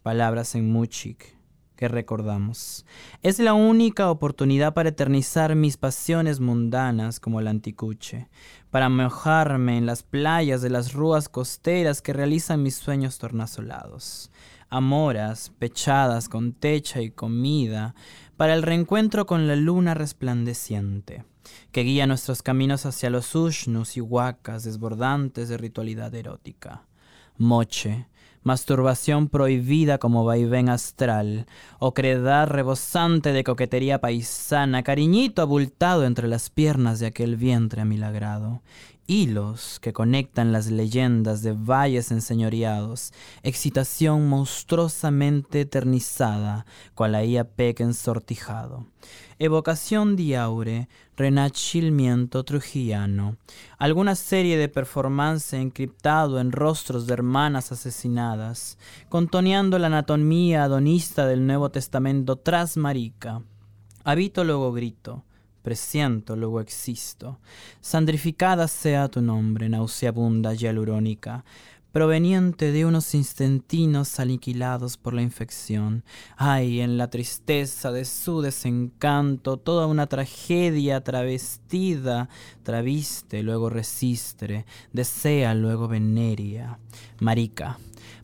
palabras en Muchik que recordamos. Es la única oportunidad para eternizar mis pasiones mundanas como el anticuche, para mojarme en las playas de las rúas costeras que realizan mis sueños tornasolados. Amoras, pechadas con techa y comida, para el reencuentro con la luna resplandeciente que guía nuestros caminos hacia los ushnus y huacas desbordantes de ritualidad erótica. Moche, masturbación prohibida como vaivén astral, ocredad rebosante de coquetería paisana, cariñito abultado entre las piernas de aquel vientre amilagrado, hilos que conectan las leyendas de valles enseñoreados, excitación monstruosamente eternizada, cual la IAPEC ensortijado. Evocación diaure, renachilmiento trujillano, alguna serie de performance encriptado en rostros de hermanas asesinadas, contoneando la anatomía adonista del Nuevo Testamento tras marica. Habito luego grito, presiento luego existo. Sandrificada sea tu nombre, nauseabunda y alurónica, proveniente de unos instantinos aniquilados por la infección. Ay, en la tristeza de su desencanto, toda una tragedia travestida, traviste, luego resistre, desea, luego veneria. Marica.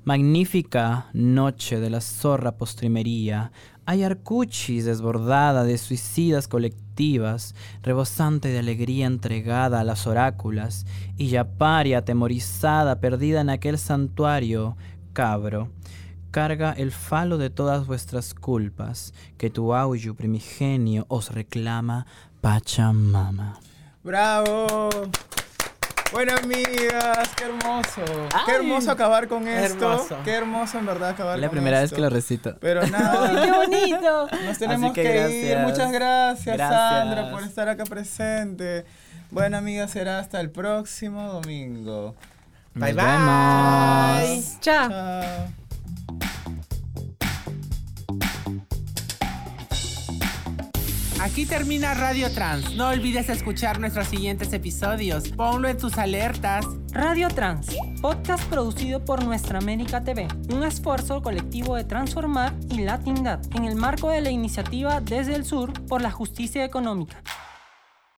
Magnífica noche de la zorra postrimería, hay arcuchis desbordada de suicidas colectivas, rebosante de alegría entregada a las oráculas, y Yapari atemorizada, perdida en aquel santuario, cabro. Carga el falo de todas vuestras culpas, que tu auyu primigenio os reclama, Pachamama. ¡Bravo! Bueno, amigas, qué hermoso. qué hermoso acabar con esto. Qué hermoso en verdad acabar con esto. La primera vez que lo recito. Pero nada. ¡Qué bonito! Nos tenemos que, ir. Muchas gracias, Sandra, por estar acá presente. Bueno, amigas, será hasta el próximo domingo. Bye, bye. Chao. Aquí termina Radio Trans. No olvides escuchar nuestros siguientes episodios. Ponlo en tus alertas. Radio Trans, podcast producido por Nuestra América TV, un esfuerzo colectivo de transformar y latindad en el marco de la iniciativa Desde el Sur por la Justicia Económica.